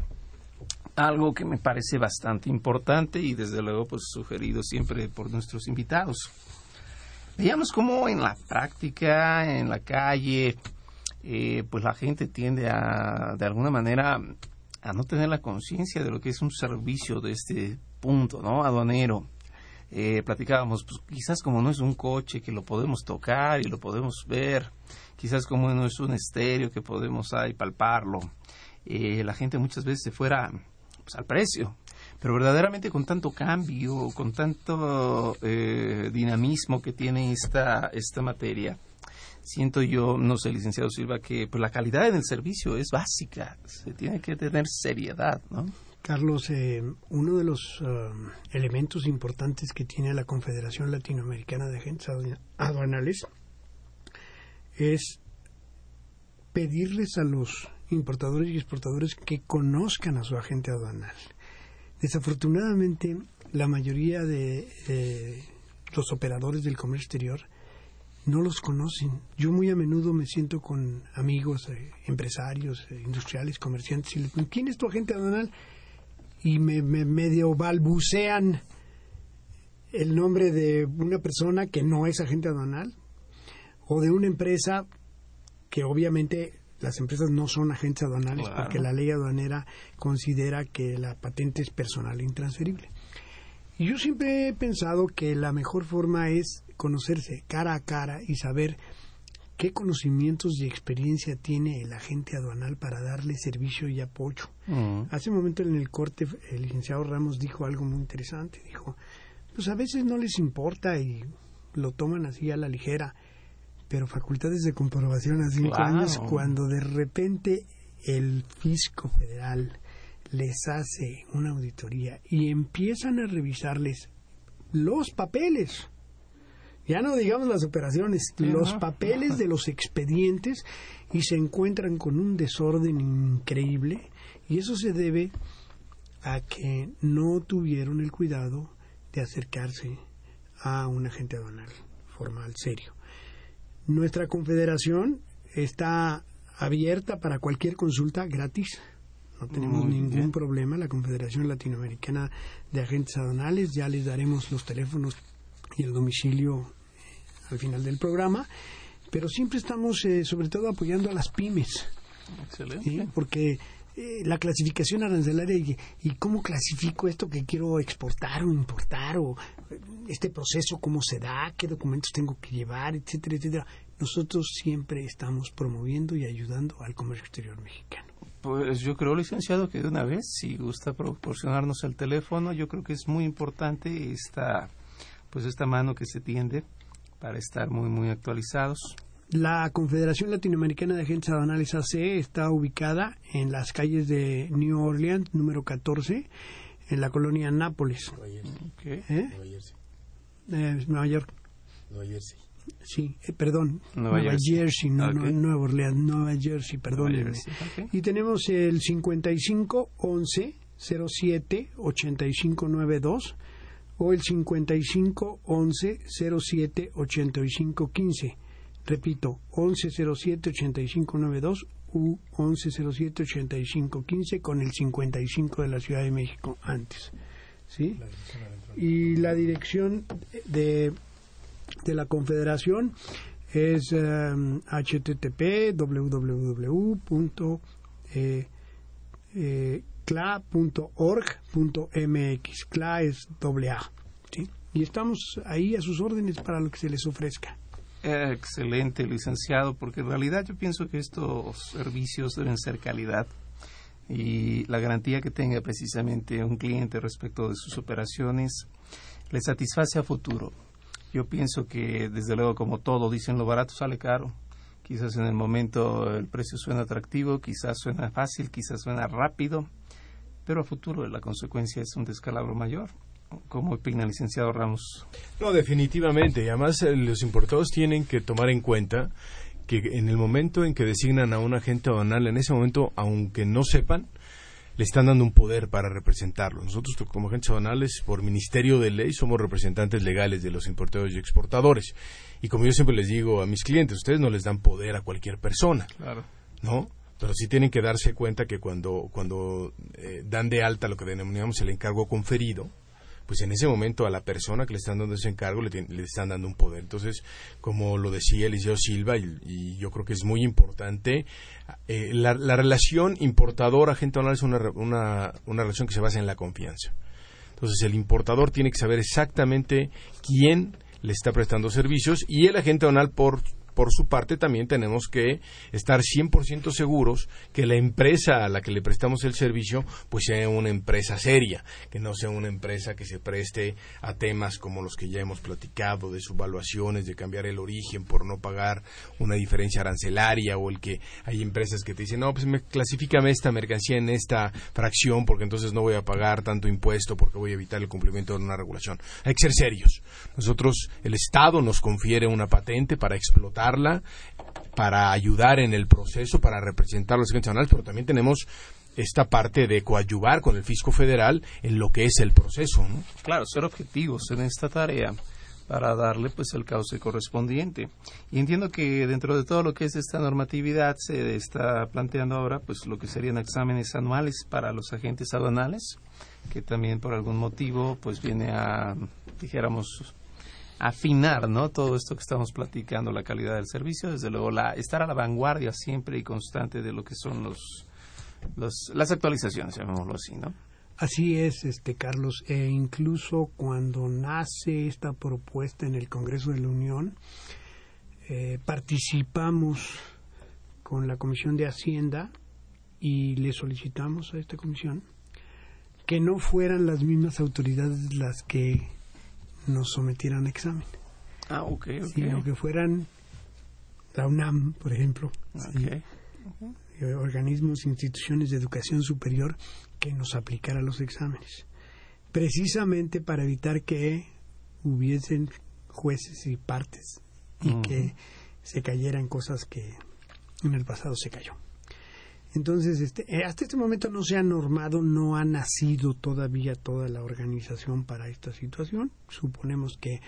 algo que me parece bastante importante y desde luego pues sugerido siempre por nuestros invitados. Veamos cómo en la práctica, en la calle, eh, pues la gente tiende a, de alguna manera, a no tener la conciencia de lo que es un servicio de este punto, ¿no? Aduanero. Eh, platicábamos, pues quizás como no es un coche que lo podemos tocar y lo podemos ver, quizás como no es un estéreo que podemos ahí palparlo, eh, la gente muchas veces se fuera pues, al precio, pero verdaderamente con tanto cambio, con tanto eh, dinamismo que tiene esta, esta materia, siento yo, no sé, licenciado Silva, que pues, la calidad en el servicio es básica, se tiene que tener seriedad, ¿no? Carlos, eh, uno de los eh, elementos importantes que tiene la Confederación Latinoamericana de Agentes Aduanales es pedirles a los importadores y exportadores que conozcan a su agente aduanal. Desafortunadamente, la mayoría de eh, los operadores del comercio exterior no los conocen. Yo muy a menudo me siento con amigos, empresarios, industriales, comerciantes y les digo, ¿quién es tu agente aduanal? Y me, medio balbucean el nombre de una persona que no es agente aduanal o de una empresa que obviamente las empresas no son agentes aduanales porque la ley aduanera considera que la patente es personal e intransferible. Y yo siempre he pensado que la mejor forma es conocerse cara a cara y saber qué conocimientos y experiencia tiene el agente aduanal para darle servicio y apoyo. Hace un momento en el corte el licenciado Ramos dijo algo muy interesante. Dijo, pues a veces no les importa y lo toman así a la ligera, pero facultades de comprobación a cinco años cuando de repente el fisco federal les hace una auditoría y empiezan a revisarles los papeles Ya no digamos las operaciones, los papeles de los expedientes y se encuentran con un desorden increíble y eso se debe a que no tuvieron el cuidado de acercarse a un agente aduanal formal serio. Nuestra confederación está abierta para cualquier consulta gratis. No tenemos ningún problema. La Confederación Latinoamericana de Agentes Aduanales, ya les daremos los teléfonos y el domicilio eh, al final del programa. Pero siempre estamos, eh, sobre todo, apoyando a las pymes. Excelente. Porque eh, la clasificación arancelaria y, y, cómo clasifico esto que quiero exportar o importar o este proceso cómo se da, qué documentos tengo que llevar, etcétera, etcétera. Nosotros siempre estamos promoviendo y ayudando al comercio exterior mexicano. Pues yo creo, licenciado, que de una vez, si gusta proporcionarnos el teléfono, yo creo que es muy importante esta, pues esta mano que se tiende para estar muy, muy actualizados. La Confederación Latinoamericana de Agentes Aduanales AC está ubicada en las calles de New Orleans, número 14, en la colonia Nápoles. Nueva Jersey. ¿Eh? Nueva Jersey. Eh, Nueva York. Nueva Jersey. Sí, eh, perdón, Nueva Nueva, Jersey. Jersey, no, no, Ok. Nueva Orleans, Nueva Jersey, perdónenme. Jersey, ok. Y tenemos el 55 11 07 85 92 o el 55 11 07 85 15. Repito, 11 07 85 92 u 11 07 85 15 con el 55 de la Ciudad de México antes. ¿Sí? Y la dirección de, de la Confederación es em, http www. eh, eh, cla.org.mx. CLA es doble A. ¿sí? Y estamos ahí a sus órdenes para lo que se les ofrezca. Excelente, licenciado, porque en realidad yo pienso que estos servicios deben ser calidad y la garantía que tenga precisamente un cliente respecto de sus operaciones le satisface a futuro. Yo pienso que, desde luego, como todo, dicen lo barato sale caro. Quizás en el momento el precio suena atractivo, quizás suena fácil, quizás suena rápido, pero a futuro la consecuencia es un descalabro mayor. ¿Cómo opina el licenciado Ramos? No, definitivamente. Y además eh, los importados tienen que tomar en cuenta que en el momento en que designan a un agente aduanal, en ese momento, aunque no sepan, le están dando un poder para representarlo. Nosotros como agentes aduanales, por Ministerio de Ley, somos representantes legales de los importadores y exportadores. Y como yo siempre les digo a mis clientes, ustedes no les dan poder a cualquier persona, Claro. ¿no? Pero sí tienen que darse cuenta que cuando, cuando eh, dan de alta lo que denominamos el encargo conferido, pues en ese momento a la persona que le están dando ese encargo le, le están dando un poder. Entonces, como lo decía Eliseo Silva, y, yo creo que es muy importante, eh, la, la relación importador-agente aduanal es una, una, una relación que se basa en la confianza. Entonces, el importador tiene que saber exactamente quién le está prestando servicios y el agente aduanal por por su parte también tenemos que estar 100% seguros que la empresa a la que le prestamos el servicio pues sea una empresa seria, que no sea una empresa que se preste a temas como los que ya hemos platicado de subvaluaciones, de cambiar el origen por no pagar una diferencia arancelaria o el que hay empresas que te dicen, no, pues me, clasifícame esta mercancía en esta fracción porque entonces no voy a pagar tanto impuesto porque voy a evitar el cumplimiento de una regulación. Hay que ser serios. Nosotros, el Estado nos confiere una patente para para ayudar en el proceso, para representar los agentes aduanales, pero también tenemos esta parte de coadyuvar con el fisco federal en lo que es el proceso. ¿no? Claro, ser objetivos en esta tarea para darle pues el cauce correspondiente. Y entiendo que dentro de todo lo que es esta normatividad se está planteando ahora pues lo que serían exámenes anuales para los agentes aduanales, que también por algún motivo pues viene a dijéramos afinar, ¿no? Todo esto que estamos platicando, la calidad del servicio, desde luego la estar a la vanguardia siempre y constante de lo que son los, los las actualizaciones, llamémoslo así, ¿no? Así es, este Carlos, e incluso cuando nace esta propuesta en el Congreso de la Unión, eh, participamos con la Comisión de Hacienda y le solicitamos a esta comisión que no fueran las mismas autoridades las que nos sometieran a examen, Ah, ok, ok. sino que fueran la UNAM, por ejemplo, ¿sí? Ok. eh, organismos, instituciones de educación superior que nos aplicara los exámenes, precisamente para evitar que hubiesen jueces y partes y que se cayeran cosas que en el pasado se cayó. Entonces, este, eh, hasta este momento no se ha normado, no ha nacido todavía toda la organización para esta situación. Suponemos que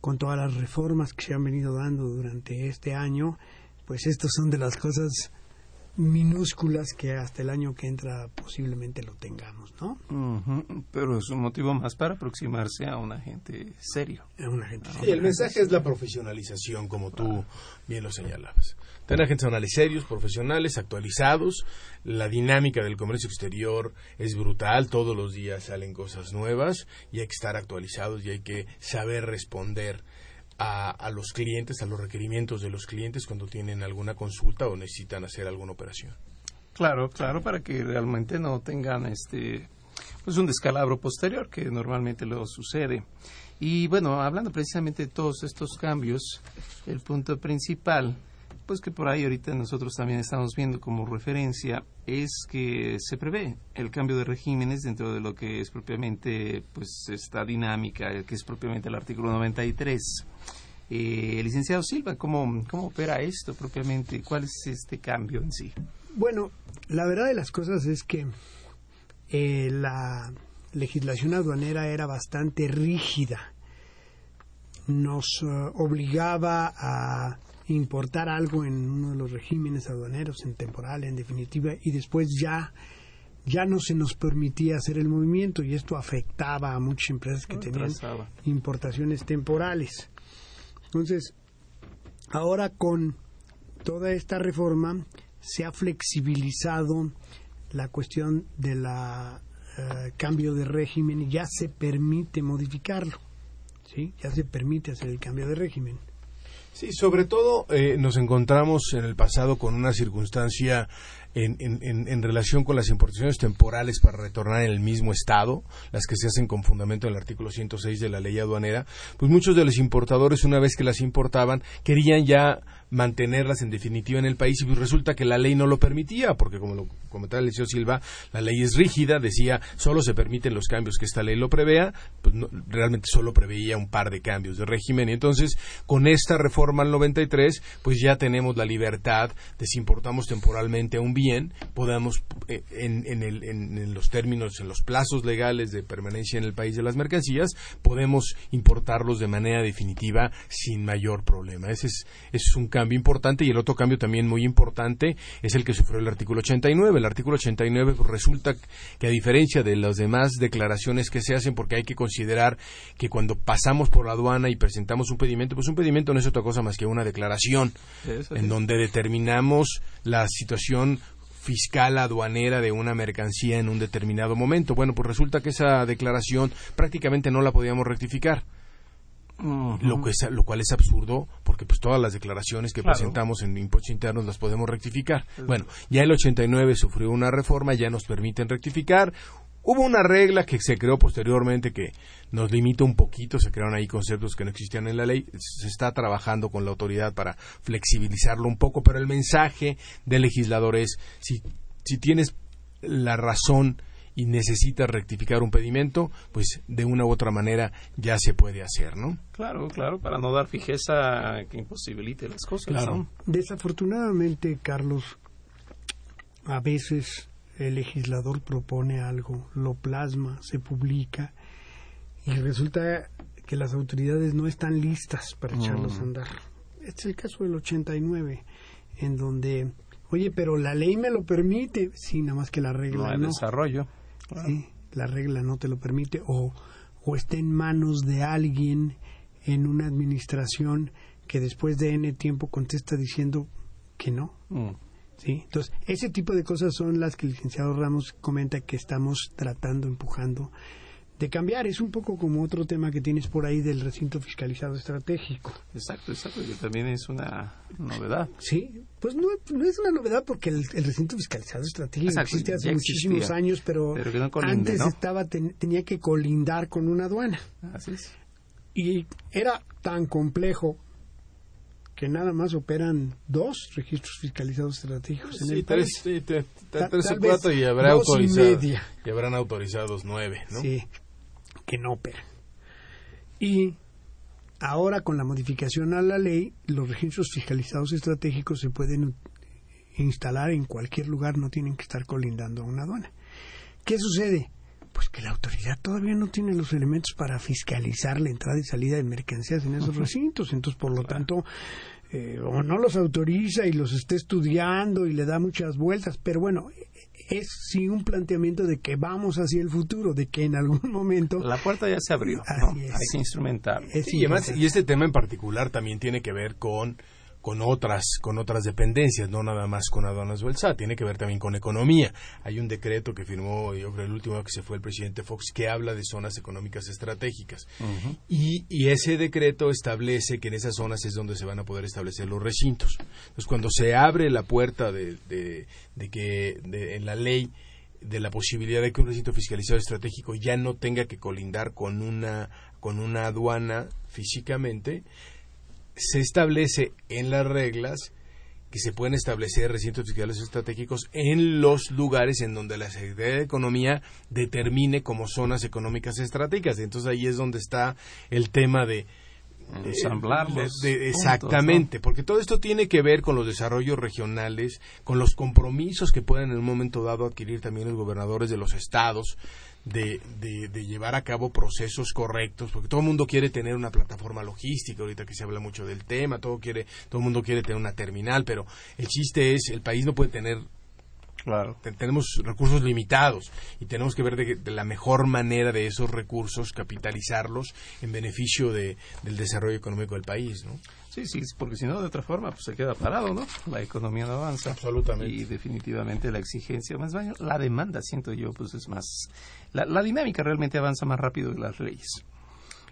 con todas las reformas que se han venido dando durante este año, pues estas son de las cosas minúsculas que hasta el año que entra posiblemente lo tengamos, ¿no? Pero es un motivo más para aproximarse a un agente serio. A un agente serio. el mensaje es la profesionalización, como tú bien lo señalabas. Tener agentes anales serios, profesionales, actualizados. La dinámica del comercio exterior es brutal. Todos los días salen cosas nuevas y hay que estar actualizados y hay que saber responder a, los clientes, a los requerimientos de los clientes cuando tienen alguna consulta o necesitan hacer alguna operación. Claro, claro, para que realmente no tengan este pues un descalabro posterior que normalmente lo sucede. Y bueno, hablando precisamente de todos estos cambios, el punto principal, pues que por ahí ahorita nosotros también estamos viendo como referencia, es que se prevé el cambio de regímenes dentro de lo que es propiamente pues esta dinámica, que es propiamente el artículo 93 eh, licenciado Silva, ¿cómo, ¿cómo opera esto propiamente? ¿Cuál es este cambio en sí? Bueno, la verdad de las cosas es que eh, la legislación aduanera era bastante rígida. Nos eh, obligaba a importar algo en uno de los regímenes aduaneros, en temporal, en definitiva, y después ya ya no se nos permitía hacer el movimiento y esto afectaba a muchas empresas que tenían importaciones temporales. Entonces, ahora con toda esta reforma se ha flexibilizado la cuestión del eh, cambio de régimen y ya se permite modificarlo. ¿sí? Ya se permite hacer el cambio de régimen. Sí, sobre todo eh, nos encontramos en el pasado con una circunstancia en, en, en, relación con las importaciones temporales para retornar en el mismo estado, las que se hacen con fundamento en el artículo 106 de la ley aduanera, pues muchos de los importadores, una vez que las importaban, querían ya mantenerlas en definitiva en el país y pues resulta que la ley no lo permitía, porque como lo comentaba el Liceo Silva, la ley es rígida, decía solo se permiten los cambios que esta ley lo prevea, pues realmente solo preveía un par de cambios de régimen. Y entonces con esta reforma al 93 pues ya tenemos la libertad de si importamos temporalmente un bien, podamos eh, en, en, los términos, en los plazos legales de permanencia en el país de las mercancías, podemos importarlos de manera definitiva sin mayor problema. Ese es, ese es un cambio importante y el otro cambio también muy importante es el que sufrió el artículo 89. El artículo 89 pues, resulta que a diferencia de las demás declaraciones que se hacen, porque hay que considerar que cuando pasamos por la aduana y presentamos un pedimento, pues un pedimento no es otra cosa más que una declaración en donde determinamos la situación fiscal aduanera de una mercancía en un determinado momento. Bueno, pues resulta que esa declaración prácticamente no la podíamos rectificar lo, que lo cual es absurdo porque pues todas las declaraciones que presentamos en impuestos internos las podemos rectificar. Bueno, ya el 89 sufrió una reforma, ya nos permiten rectificar. Hubo una regla que se creó posteriormente que nos limita un poquito, se crearon ahí conceptos que no existían en la ley, se está trabajando con la autoridad para flexibilizarlo un poco, pero el mensaje del legislador es si, si tienes la razón y necesita rectificar un pedimento, pues de una u otra manera ya se puede hacer, ¿no? Claro, claro, para no dar fijeza que imposibilite las cosas. Claro. Desafortunadamente, Carlos, a veces el legislador propone algo, lo plasma, se publica y resulta que las autoridades no están listas para echarlos a andar. Este es el caso del 89, en donde, oye, pero la ley me lo permite, sí, nada más que la regla no. desarrollo la regla no te lo permite o, o está en manos de alguien en una administración que después de N tiempo contesta diciendo que no. Mm. ¿Sí? Entonces, ese tipo de cosas son las que el licenciado Ramos comenta que estamos tratando, empujando de cambiar. Es un poco como otro tema que tienes por ahí del recinto fiscalizado estratégico. Exacto, exacto, que también es una novedad. Sí, pues no, es una novedad porque el, recinto fiscalizado estratégico existe hace muchísimos años, pero, antes estaba tenía que colindar con una aduana. Así es. Y era tan complejo que nada más operan dos registros fiscalizados estratégicos en el país. Sí, tres, o cuatro y, habrá autorizado, y habrán autorizados nueve, ¿no? Sí que no operan. Y ahora con la modificación a la ley, los registros fiscalizados estratégicos se pueden instalar en cualquier lugar, no tienen que estar colindando a una aduana. ¿Qué sucede? Pues que la autoridad todavía no tiene los elementos para fiscalizar la entrada y salida de mercancías en esos recintos. Entonces, por lo tanto, eh, o no los autoriza y los está estudiando y le da muchas vueltas. Pero bueno, es sí un planteamiento de que vamos hacia el futuro, de que en algún momento... La puerta ya se abrió, hay que instrumentar. y, además, y este tema en particular también tiene que ver con con otras con otras dependencias, no nada más con aduanas o el SAT, tiene que ver también con economía. Hay un decreto que firmó, yo creo el último que se fue el presidente Fox, que habla de zonas económicas estratégicas. y, y, ese decreto establece que en esas zonas es donde se van a poder establecer los recintos. Entonces, cuando se abre la puerta de, de, de que en la ley de la posibilidad de que un recinto fiscalizado estratégico ya no tenga que colindar con una con una aduana físicamente, se establece en las reglas que se pueden establecer recintos fiscales estratégicos en los lugares en donde la Secretaría de Economía determine como zonas económicas estratégicas. Entonces ahí es donde está el tema de ensamblarlos. exactamente, porque todo esto tiene que ver con los desarrollos regionales, con los compromisos que pueden en un momento dado adquirir también los gobernadores de los estados de, de, llevar a cabo procesos correctos, porque todo el mundo quiere tener una plataforma logística, ahorita que se habla mucho del tema, todo quiere, todo el mundo quiere tener una terminal, pero el chiste es, el país no puede tener Claro. tenemos recursos limitados y tenemos que ver de, la mejor manera de esos recursos, capitalizarlos en beneficio de, del desarrollo económico del país, ¿no? Sí, sí, porque si no, de otra forma, pues se queda parado, ¿no? La economía no avanza. Absolutamente. Y definitivamente la exigencia, más bien, la demanda, siento yo, pues es más... La, la dinámica realmente avanza más rápido que las leyes.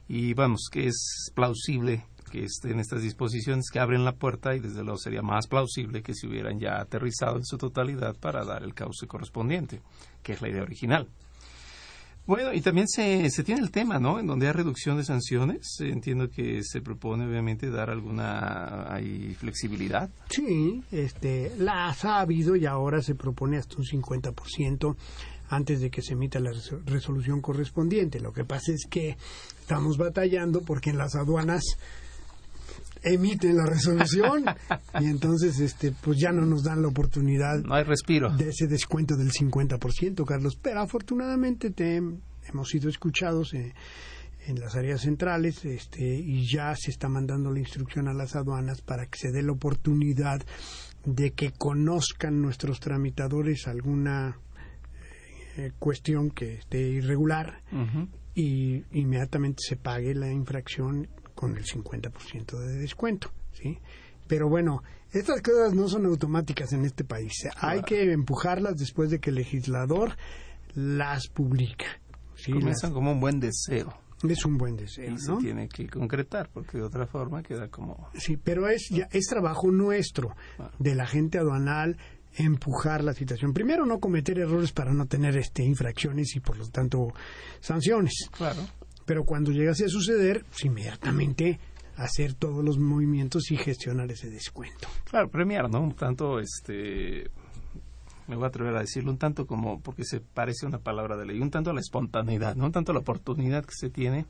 Y vamos, que es plausible que estén estas disposiciones que abren la puerta y desde luego sería más plausible que se hubieran ya aterrizado en su totalidad para dar el cauce correspondiente, que es la idea original. Bueno, y también se, se tiene el tema, ¿no? En donde hay reducción de sanciones. Entiendo que se propone, obviamente, dar alguna hay flexibilidad. Sí, este, las ha habido y ahora se propone hasta un 50% antes de que se emita la resolución correspondiente. Lo que pasa es que estamos batallando porque en las aduanas emiten la resolución. Y entonces este pues ya no nos dan la oportunidad no hay respiro. de ese descuento del 50%, Carlos, pero afortunadamente te hemos sido escuchados eh, en las áreas centrales este y ya se está mandando la instrucción a las aduanas para que se dé la oportunidad de que conozcan nuestros tramitadores alguna eh, cuestión que esté irregular y inmediatamente se pague la infracción con el 50% de descuento, ¿sí? Pero bueno, estas cosas no son automáticas en este país. Hay que empujarlas después de que el legislador las publica. ¿sí? Comienzan como un buen deseo. Es un buen deseo, y se tiene que concretar, porque de otra forma queda como... Sí, pero es, ya, es trabajo nuestro, ah. de la gente aduanal, empujar la situación. Primero, no cometer errores para no tener este infracciones y, por lo tanto, sanciones. Claro. Pero cuando llegase a suceder, pues inmediatamente hacer todos los movimientos y gestionar ese descuento. Claro, premiar, ¿no? Un tanto, este, me voy a atrever a decirlo, un tanto como, porque se parece una palabra de ley, un tanto a la espontaneidad, ¿no? Un tanto a la oportunidad que se tiene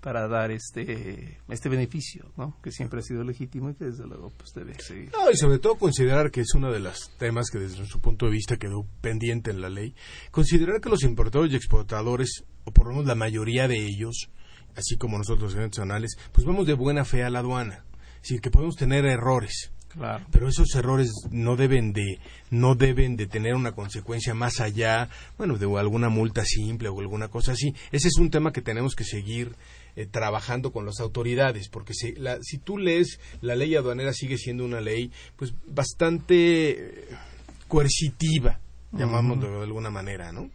para dar este este beneficio, ¿no? Que siempre ha sido legítimo y que desde luego pues debe seguir. No, y sobre todo considerar que es uno de los temas que desde su punto de vista quedó pendiente en la ley, considerar que los importadores y exportadores o por lo menos la mayoría de ellos, así como nosotros los nacionales, pues vamos de buena fe a la aduana. Es decir, que podemos tener errores. Claro. Pero esos errores no deben de no deben de tener una consecuencia más allá, bueno, de alguna multa simple o alguna cosa así. Ese es un tema que tenemos que seguir eh, trabajando con las autoridades, porque si, la, si tú lees la ley aduanera sigue siendo una ley pues bastante eh, coercitiva, llamámoslo de alguna manera, ¿no?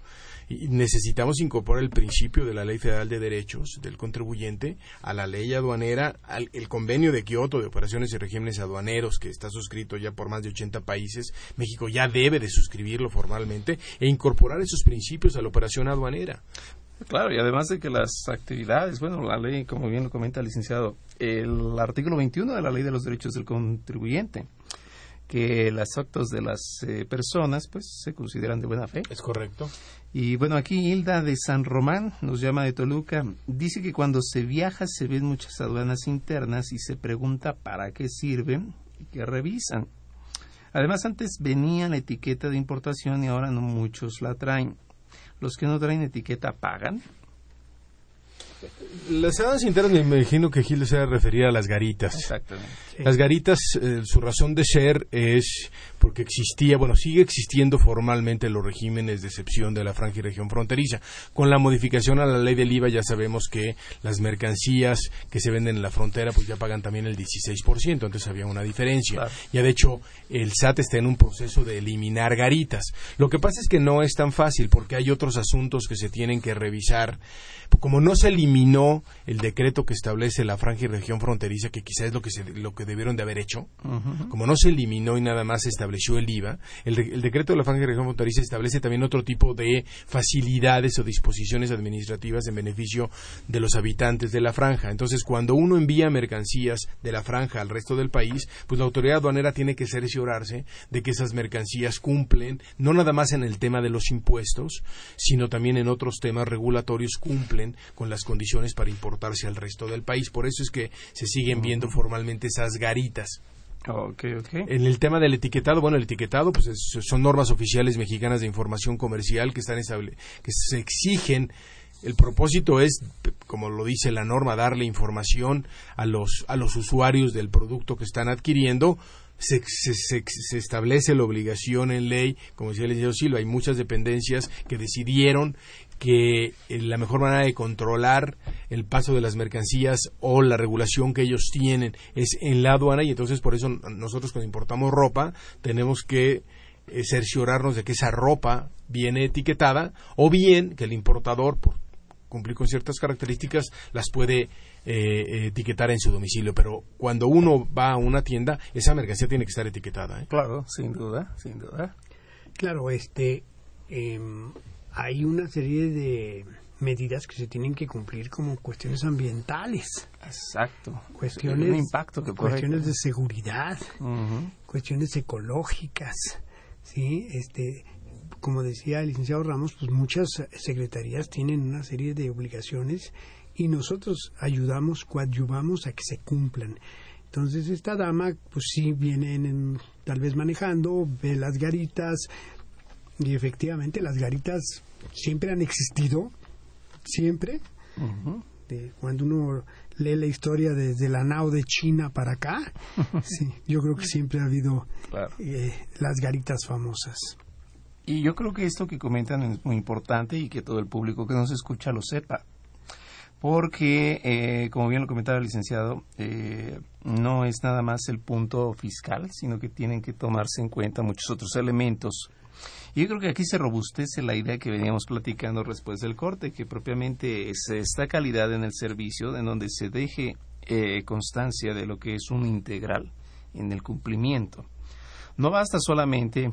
y necesitamos incorporar el principio de la Ley Federal de Derechos del contribuyente a la ley aduanera, al el convenio de Kioto de operaciones y regímenes aduaneros que está suscrito ya por más de 80 países. México ya debe de suscribirlo formalmente e incorporar esos principios a la operación aduanera. Claro, y además de que las actividades, bueno, la ley, como bien lo comenta el licenciado, el artículo 21 de la Ley de los Derechos del Contribuyente que las actos de las eh, personas pues se consideran de buena fe. Es correcto. Y bueno, aquí Hilda de San Román nos llama de Toluca. Dice que cuando se viaja se ven muchas aduanas internas y se pregunta para qué sirven y que revisan. Además, antes venía la etiqueta de importación y ahora no muchos la traen. Los que no traen etiqueta pagan. Las aduanas internas me imagino que Gil se refería a las garitas. Exactamente. Las garitas, eh, su razón de ser es porque existía, bueno, sigue existiendo formalmente los regímenes de excepción de la franja y región fronteriza. Con la modificación a la ley del IVA ya sabemos que las mercancías que se venden en la frontera pues ya pagan también el 16%, entonces había una diferencia. Ya de hecho el SAT está en un proceso de eliminar garitas. Lo que pasa es que no es tan fácil porque hay otros asuntos que se tienen que revisar. Como no se eliminó el decreto que establece la franja y región fronteriza, que quizás es lo que, se, lo que debieron de haber hecho, como no se eliminó y nada más se estableció el IVA, el, decreto de la franja y región fronteriza establece también otro tipo de facilidades o disposiciones administrativas en beneficio de los habitantes de la franja. Entonces, cuando uno envía mercancías de la franja al resto del país, pues la autoridad aduanera tiene que cerciorarse de que esas mercancías cumplen, no nada más en el tema de los impuestos, sino también en otros temas regulatorios, cumplen con las condiciones para importarse al resto del país. Por eso es que se siguen viendo formalmente esas garitas. En el tema del etiquetado, bueno, el etiquetado pues son normas oficiales mexicanas de información comercial que están que se exigen el propósito es, como lo dice la norma, darle información a los, a los usuarios del producto que están adquiriendo. Se, se, se, establece la obligación en ley, como decía el señor Silva, hay muchas dependencias que decidieron que eh, la mejor manera de controlar el paso de las mercancías o la regulación que ellos tienen es en la aduana y entonces por eso nosotros cuando importamos ropa tenemos que eh, cerciorarnos de que esa ropa viene etiquetada o bien que el importador por cumplir con ciertas características las puede eh, etiquetar en su domicilio. Pero cuando uno va a una tienda esa mercancía tiene que estar etiquetada claro sin duda sin duda. Claro este em, hay una serie de medidas que se tienen que cumplir como cuestiones ambientales. Exacto. Cuestiones, impacto cuestiones de seguridad, cuestiones ecológicas, sí, este, como decía el licenciado Ramos, pues muchas secretarías tienen una serie de obligaciones y nosotros ayudamos, coadyuvamos a que se cumplan. Entonces esta dama, pues sí, viene tal vez manejando, ve las garitas, y efectivamente las garitas siempre han existido, siempre. cuando uno lee la historia desde la nao de China para acá, sí, yo creo que siempre ha habido eh, las garitas famosas. Y yo creo que esto que comentan es muy importante y que todo el público que nos escucha lo sepa. Porque, eh, como bien lo comentaba el licenciado, eh, no es nada más el punto fiscal, sino que tienen que tomarse en cuenta muchos otros elementos yo creo que aquí se robustece la idea que veníamos platicando después del corte, que propiamente es esta calidad en el servicio, en donde se deje eh, constancia de lo que es un integral en el cumplimiento. No basta solamente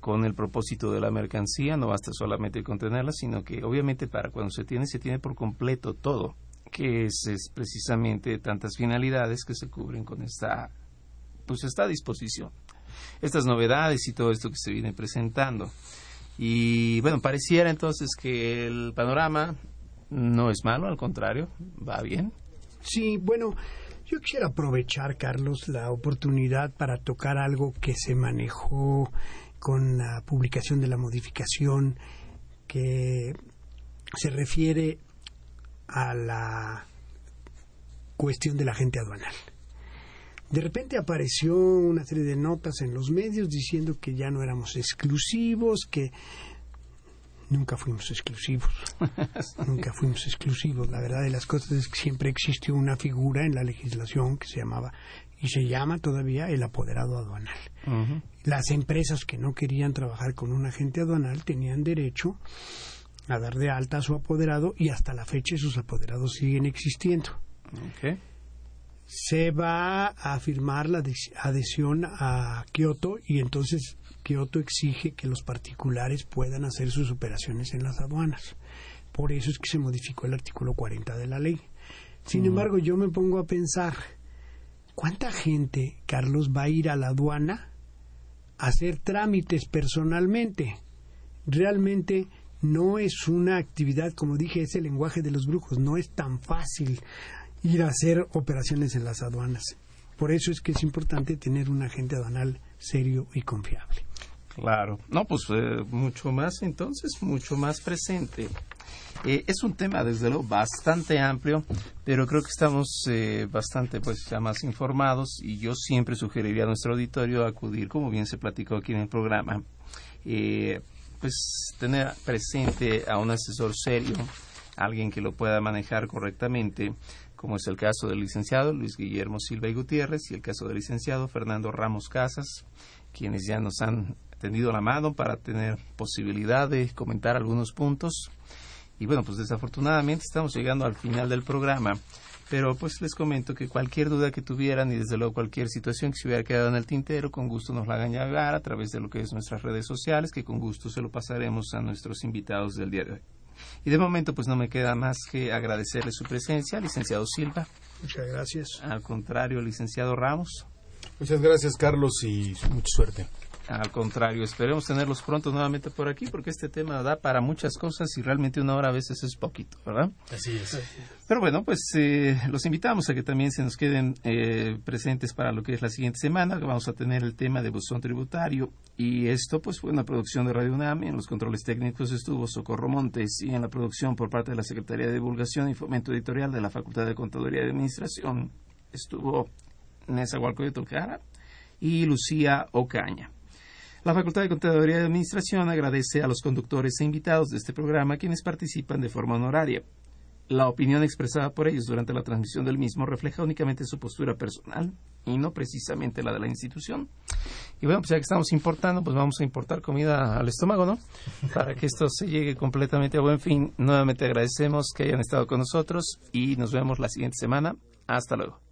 con el propósito de la mercancía, no basta solamente con tenerla, sino que obviamente para cuando se tiene, se tiene por completo todo, que es, es precisamente tantas finalidades que se cubren con esta, pues esta disposición estas novedades y todo esto que se viene presentando. Y bueno, pareciera entonces que el panorama no es malo, al contrario, va bien. Sí, bueno, yo quisiera aprovechar, Carlos, la oportunidad para tocar algo que se manejó con la publicación de la modificación que se refiere a la cuestión del agente aduanal. De repente apareció una serie de notas en los medios diciendo que ya no éramos exclusivos, que nunca fuimos exclusivos. nunca fuimos exclusivos. La verdad de las cosas es que siempre existió una figura en la legislación que se llamaba y se llama todavía el apoderado aduanal. Las empresas que no querían trabajar con un agente aduanal tenían derecho a dar de alta a su apoderado y hasta la fecha esos apoderados siguen existiendo se va a firmar la adhesión a Kioto y entonces Kioto exige que los particulares puedan hacer sus operaciones en las aduanas. Por eso es que se modificó el artículo 40 de la ley. Sin embargo, yo me pongo a pensar, ¿cuánta gente, Carlos, va a ir a la aduana hacer trámites personalmente. Realmente no es una actividad, como dije, es el lenguaje de los brujos, no es tan fácil ir a hacer operaciones en las aduanas. Por eso es que es importante tener un agente aduanal serio y confiable. Claro, no, pues eh, mucho más entonces, mucho más presente. Eh, es un tema, desde luego, bastante amplio, pero creo que estamos eh, bastante, pues, ya más informados y yo siempre sugeriría a nuestro auditorio acudir, como bien se platicó aquí en el programa, pues tener presente a un asesor serio, alguien que lo pueda manejar correctamente, como es el caso del licenciado Luis Guillermo Silva y Gutiérrez y el caso del licenciado Fernando Ramos Casas, quienes ya nos han tendido la mano para tener posibilidad de comentar algunos puntos. Y bueno, pues desafortunadamente estamos llegando al final del programa, pero pues les comento que cualquier duda que tuvieran y desde luego cualquier situación que se hubiera quedado en el tintero, con gusto nos la hagan llegar a través de lo que es nuestras redes sociales, que con gusto se lo pasaremos a nuestros invitados del día de hoy. Y de momento pues no me queda más que agradecerle su presencia, licenciado Silva. Muchas gracias. Al contrario, licenciado Ramos. Muchas gracias Carlos y mucha suerte. Al contrario, esperemos tenerlos pronto nuevamente por aquí porque este tema da para muchas cosas y realmente una hora a veces es poquito, ¿verdad? Así es. Pero bueno, pues eh, los invitamos a que también se nos queden eh, presentes para lo que es la siguiente semana, que vamos a tener el tema de buzón tributario y esto pues fue una producción de Radio UNAM, en los controles técnicos estuvo Socorro Montes y en la producción por parte de la Secretaría de Divulgación y Fomento Editorial de la Facultad de Contaduría y Administración estuvo Nessa de Tolcara y Lucía Ocaña. La Facultad de Contaduría y Administración agradece a los conductores e invitados de este programa quienes participan de forma honoraria. La opinión expresada por ellos durante la transmisión del mismo refleja únicamente su postura personal y no precisamente la de la institución. Y bueno, pues ya que estamos importando, pues vamos a importar comida al estómago, ¿no? Para que esto se llegue completamente a buen fin. Nuevamente agradecemos que hayan estado con nosotros y nos vemos la siguiente semana. Hasta luego.